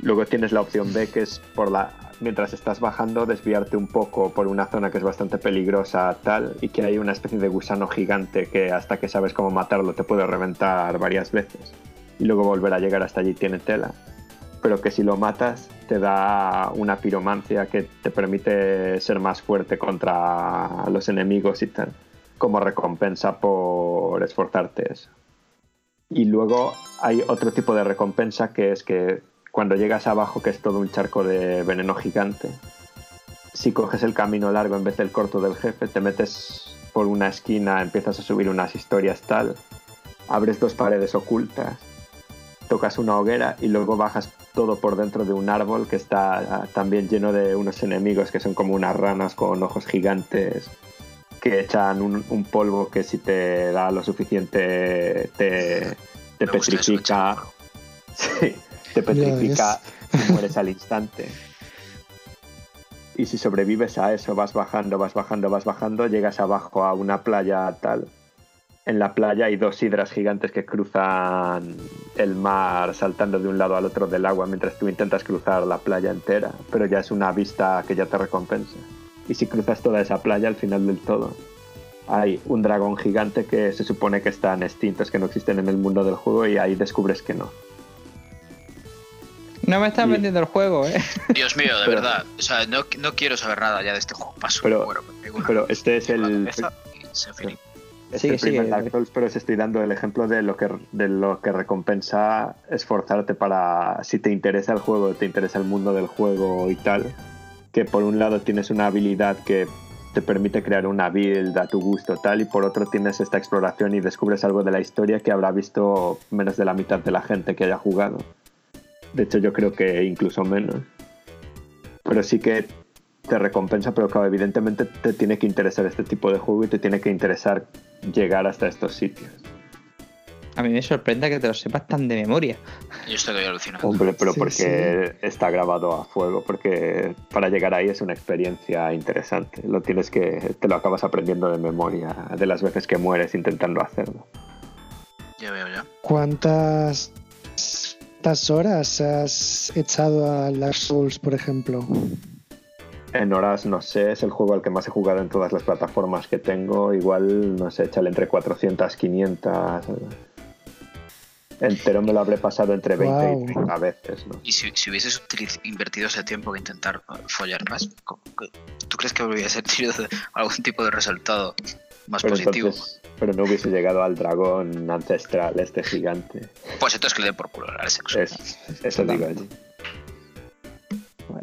Luego tienes la opción B, que es por la mientras estás bajando desviarte un poco por una zona que es bastante peligrosa tal y que hay una especie de gusano gigante que hasta que sabes cómo matarlo te puede reventar varias veces y luego volver a llegar hasta allí tiene tela. Pero que si lo matas te da una piromancia que te permite ser más fuerte contra los enemigos y tal como recompensa por esforzarte eso. Y luego hay otro tipo de recompensa que es que cuando llegas abajo, que es todo un charco de veneno gigante, si coges el camino largo en vez del corto del jefe, te metes por una esquina, empiezas a subir unas historias tal, abres dos paredes ocultas, tocas una hoguera y luego bajas todo por dentro de un árbol que está ah, también lleno de unos enemigos que son como unas ranas con ojos gigantes que echan un, un polvo que si te da lo suficiente te, te petrifica. (laughs) Sí, te petrifica (laughs) y mueres al instante. Y si sobrevives a eso, vas bajando, vas bajando, vas bajando, llegas abajo a una playa tal. En la playa hay dos hidras gigantes que cruzan el mar saltando de un lado al otro del agua mientras tú intentas cruzar la playa entera, pero ya es una vista que ya te recompensa. Y si cruzas toda esa playa al final del todo, hay un dragón gigante que se supone que están extintos, que no existen en el mundo del juego y ahí descubres que no. No me estás Y- vendiendo el juego, ¿eh? (laughs) Dios mío, de Pero- verdad. O sea, no, no quiero saber nada ya de este juego. Paso. Pero- bueno, Pero este es el. Es Sigue, el primer. Dark Souls, pero os estoy dando el ejemplo de lo que de lo que recompensa esforzarte para si te interesa el juego, te interesa el mundo del juego y tal, que por un lado tienes una habilidad que te permite crear una build a tu gusto tal y por otro tienes esta exploración y descubres algo de la historia que habrá visto menos de la mitad de la gente que haya jugado. De hecho yo creo que incluso menos. pero sí que te recompensa, pero claro, evidentemente te tiene que interesar este tipo de juego y te tiene que interesar llegar hasta estos sitios. A mí me sorprende que te lo sepas tan de memoria. Yo estoy alucinado. Hombre, pero Sí, porque está grabado a fuego, porque para llegar ahí es una experiencia interesante. Lo tienes que, te lo acabas aprendiendo de memoria de las veces que mueres intentando hacerlo. Ya veo, ya. ¿Cuántas, cuántas horas has echado a Dark Souls, por ejemplo? En horas, no sé, es el juego al que más he jugado en todas las plataformas que tengo. Igual, no sé, échale entre 400, 500. Entero me lo habré pasado entre 20 Guau. y 30 veces, ¿no? Y si, si hubieses invertido ese tiempo en intentar uh, follar más, ¿tú crees que hubiese (laughs) tenido algún tipo de resultado más Pero positivo? entonces, pero no hubiese llegado al dragón ancestral, este gigante. Pues entonces que le den por culo al sexo. Es, eso digo allí.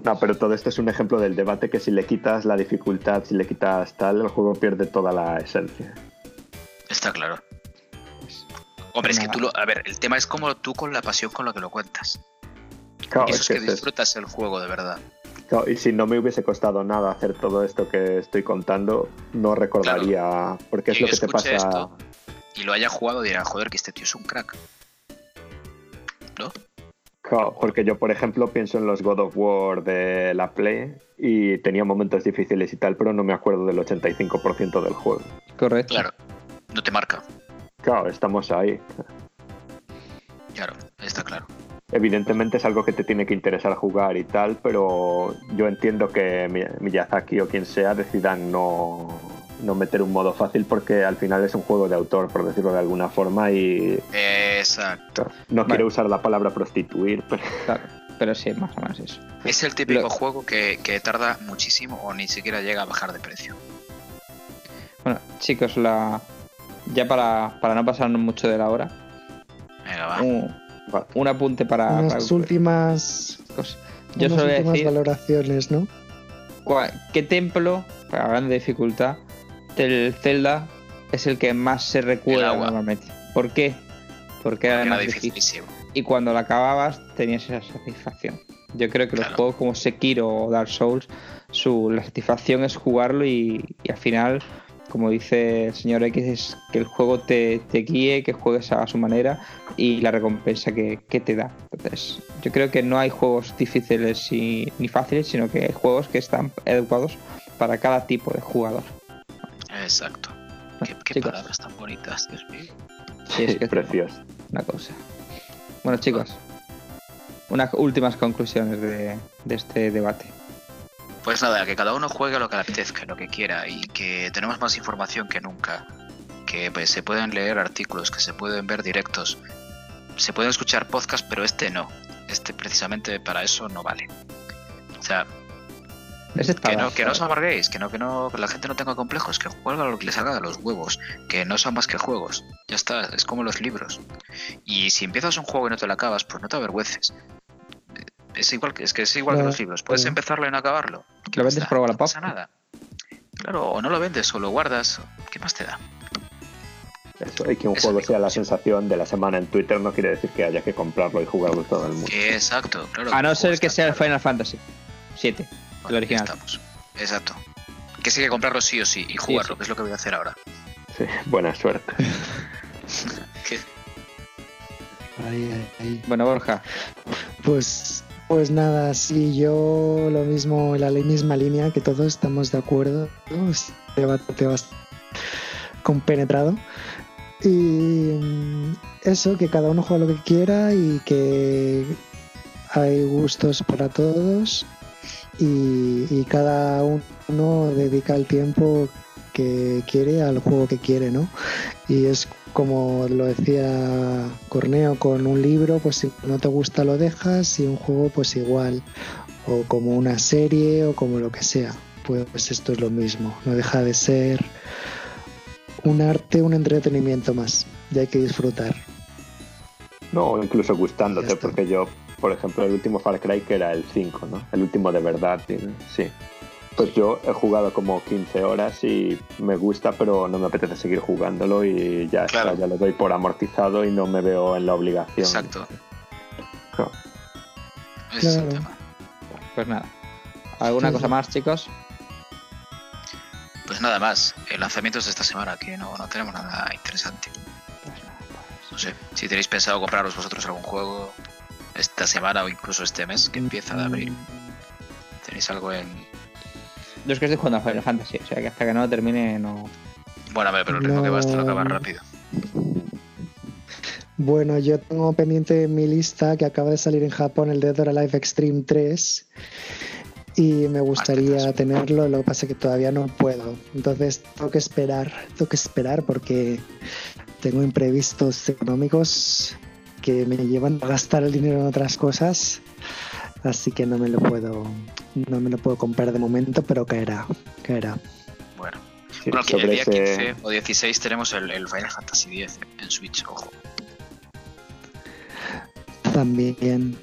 No, pero todo esto es un ejemplo del debate que si le quitas la dificultad, si le quitas tal, el juego pierde toda la esencia. Está claro. Hombre, es que tú lo. A ver, el tema es como tú con la pasión con la que lo cuentas. Claro, Y eso es que es- disfrutas el juego de verdad. claro, y si no me hubiese costado nada hacer todo esto que estoy contando, no recordaría, porque es lo que te pasa. esto y lo haya jugado dirá, joder, que este tío es un crack. ¿No? Claro, porque yo, por ejemplo, pienso en los God of War de la Play y tenía momentos difíciles y tal, pero no me acuerdo del 85% del juego. Correcto. Claro. No te marca. Claro, estamos ahí. Claro, está claro. Evidentemente es algo que te tiene que interesar jugar y tal, pero yo entiendo que Mi- Miyazaki o quien sea decidan no, no meter un modo fácil porque al final es un juego de autor, por decirlo de alguna forma, y Exacto. no Vale. quiero usar la palabra prostituir, pero Claro, pero sí, más o menos eso. Es el típico Lo- juego que, que tarda muchísimo o ni siquiera llega a bajar de precio. Bueno, chicos, la ya para, para no pasarnos mucho de la hora, Venga, va. un, un apunte para, Unas para- últimas, cosas. Yo unas solo voy a últimas decir valoraciones, ¿no? qué templo, hablando de dificultad, del Zelda es el que más se recuerda normalmente. ¿Por qué? Porque era más difícil. y cuando la acababas tenías esa satisfacción. Yo creo que los juegos como Sekiro o Dark Souls, su la satisfacción es jugarlo y, y al final, como dice el señor X, es que el juego te, te guíe, que juegues a su manera y la recompensa que, que te da. Entonces, yo creo que no hay juegos difíciles y- ni fáciles, sino que hay juegos que están adecuados para cada tipo de jugador. Exacto. Qué, qué palabras tan bonitas, Dios mío. Sí, es (laughs) que es precioso. una cosa. Bueno, chicos, unas últimas conclusiones de, de este debate. Pues nada, que cada uno juegue lo que le apetezca, lo que quiera y que tenemos más información que nunca. Que pues, se pueden leer artículos, que se pueden ver directos, se pueden escuchar podcasts, pero este no. Este precisamente para eso no vale. O sea, es que no, que no os amarguéis, que no, que no, que la gente no tenga complejos, que juega lo que le salga de los huevos, que no son más que juegos. Ya está, es como los libros. Y si empiezas un juego y no te lo acabas, pues no te avergüences. Es igual que, es que es igual que los libros. Puedes empezarlo y no acabarlo. ¿Qué Lo vendes por No Wallapop. pasa nada. Claro, o no lo vendes o lo guardas. ¿Qué más te da? Eso, y que un Eso juego sea la sensación de la semana en Twitter no quiere decir que haya que comprarlo y jugarlo todo el mundo. Exacto, claro. A no ser que sea el. Final Fantasy 7, el original. ya estamos. Exacto. Que sí que comprarlo sí o sí y jugarlo, sí. que es lo que voy a hacer ahora. Sí, buena suerte. (laughs) Que- Ahí, ahí. Bueno, Borja, Pues, pues nada, sí, yo lo mismo, en la misma línea que todos estamos de acuerdo. ¿no? Es un debate bastante compenetrado. Y mm, eso, que cada uno juega lo que quiera y que hay gustos para todos y, y cada uno dedica el tiempo que quiere al juego que quiere, ¿no? Y es como lo decía Corneo con un libro, pues si no te gusta lo dejas y un juego pues igual, o como una serie o como lo que sea. Pues esto es lo mismo, no deja de ser un arte, un entretenimiento más, y hay que disfrutar. No, incluso gustándote, porque yo, por ejemplo, el último Far Cry que era el 5, ¿no? El último de verdad, sí. Pues yo he jugado como 15 horas y me gusta, pero no me apetece seguir jugándolo y ya Claro. está, ya lo doy por amortizado y no me veo en la obligación. Exacto. Ese es el tema. pues nada. ¿Alguna Sí, cosa más, chicos? Pues nada más, eh, lanzamientos de esta semana, que no, no tenemos nada interesante. No sé, si tenéis pensado compraros vosotros algún juego esta semana o incluso este mes que empieza de abril, tenéis algo en... Yo es que estoy jugando a Final Fantasy, o sea que hasta que no lo termine no... Bueno, a ver, pero el ritmo que vas te lo acabas No. rápido. Bueno, yo tengo pendiente en mi lista que acaba de salir en Japón el Dead or Alive Extreme 3 y me gustaría Martes. tenerlo, lo que pasa es que todavía no puedo. Entonces tengo que esperar, tengo que esperar porque tengo imprevistos económicos que me llevan a gastar el dinero en otras cosas, así que no me lo puedo no me lo puedo comprar de momento, pero caerá, caerá. Bueno, Sí, bueno que el día ese- 15 o 16 tenemos el, el Final Fantasy X en Switch, ojo. También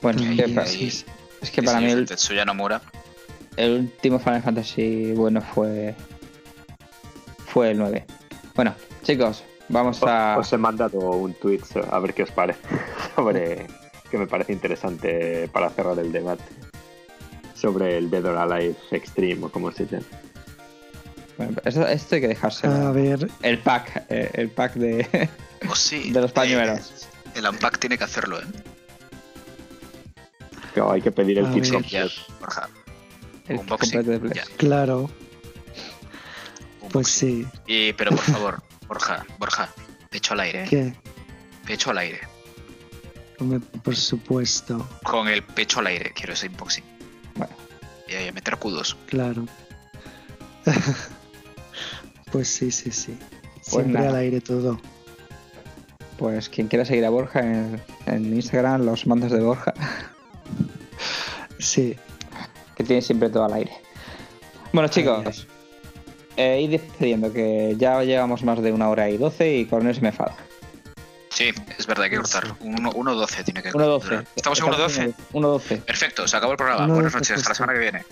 Bueno, que, sí. es que para mí el, Tetsuya Nomura, el último Final Fantasy bueno fue... Fue el 9. Bueno, chicos, vamos a... Os he mandado un tweet a ver qué os parece (laughs) sobre que me parece interesante para cerrar el debate sobre el Dead or Alive Extreme o como se llama. Bueno, esto, esto hay que dejarse. A ver, El pack, eh, el pack de... oh sí, (laughs) De los pañuelos. eh, el Unpack tiene que hacerlo, ¿eh? Pero hay que pedir el kit completo. El Unboxing, completo de Play. ya. claro, pues sí. Y, pero por favor, Borja, Borja, pecho al aire, ¿eh? ¿Qué? pecho al aire. Hombre, por supuesto, Con el pecho al aire, quiero ese unboxing. Bueno. Y ahí, meter cudos. claro. (laughs) pues sí, sí, sí. Pues Siempre nada. al aire todo. Pues quien quiera seguir a Borja en, en Instagram, los mandos de Borja, Sí, que tiene siempre todo al aire. Bueno, chicos, eh, id despidiendo, que ya llevamos más de una hora y doce y Corneo se me enfada. Sí, es verdad, hay que cortar. Un 1.12 tiene que 1.12. Estamos en 1.12. 1.12. Perfecto, se acabó el programa. Uno Buenas noches, hasta la semana que viene.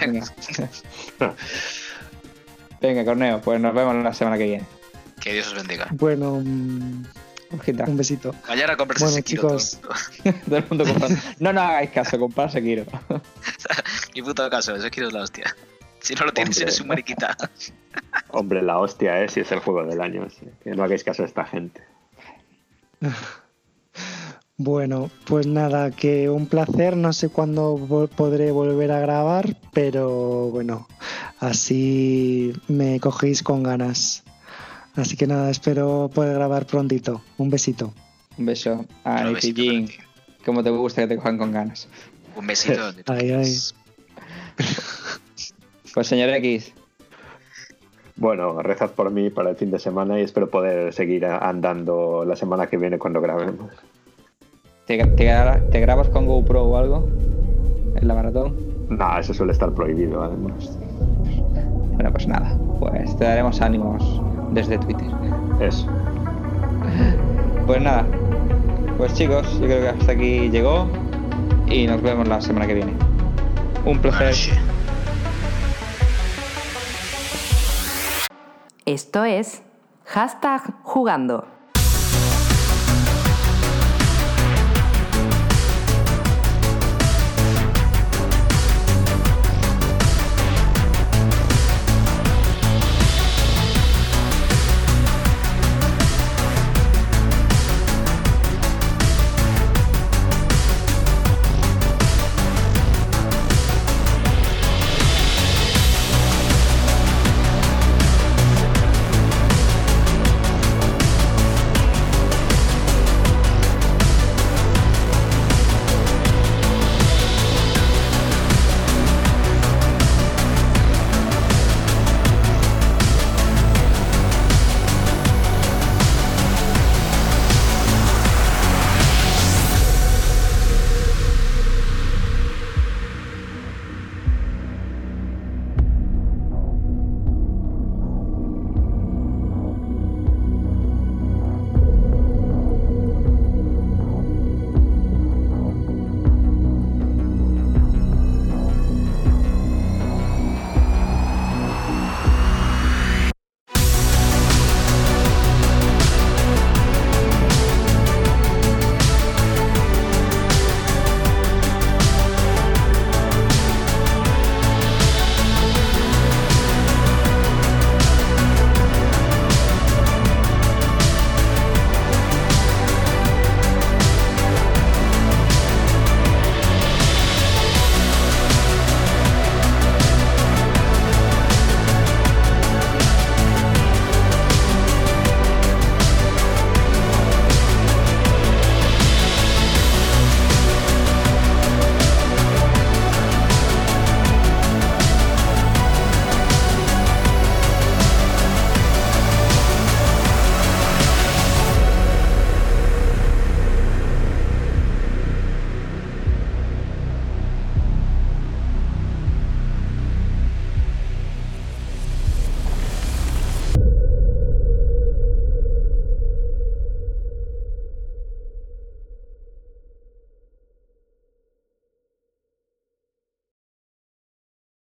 Venga. Venga, Corneo, pues nos vemos la semana que viene. Que Dios os bendiga. bueno, Ojita. un besito. Mañana compras Bueno, ese kilo. chicos. (laughs) (laughs) Todo el mundo comprando. No, no hagáis caso, comprarse quiero. Ni (laughs) puto caso, ese kilo es la hostia. Si no lo tienes, Hombre. eres un mariquita. (laughs) Hombre, la hostia es si es el juego del año. sí. Que no hagáis caso a esta gente. (laughs) Bueno, pues nada, que un placer. No sé cuándo podré volver a grabar, pero bueno, así me cogéis con ganas. Así que nada, espero poder grabar prontito. Un besito. Un beso a ti. Como te gusta que te cojan con ganas. Un besito. (laughs) Ay, quieras. Pues señor X, Bueno, rezad por mí para el fin de semana y espero poder seguir andando la semana que viene cuando grabemos. ¿te, te, gra- te grabas con GoPro o algo? En la maratón. Nah, eso suele estar prohibido además. Bueno, pues nada. Pues te daremos ánimos desde Twitter. Eso. Pues nada. Pues chicos, yo creo que hasta aquí llegó. Y nos vemos la semana que viene. Un placer. Ay, Esto es hashtag jugando.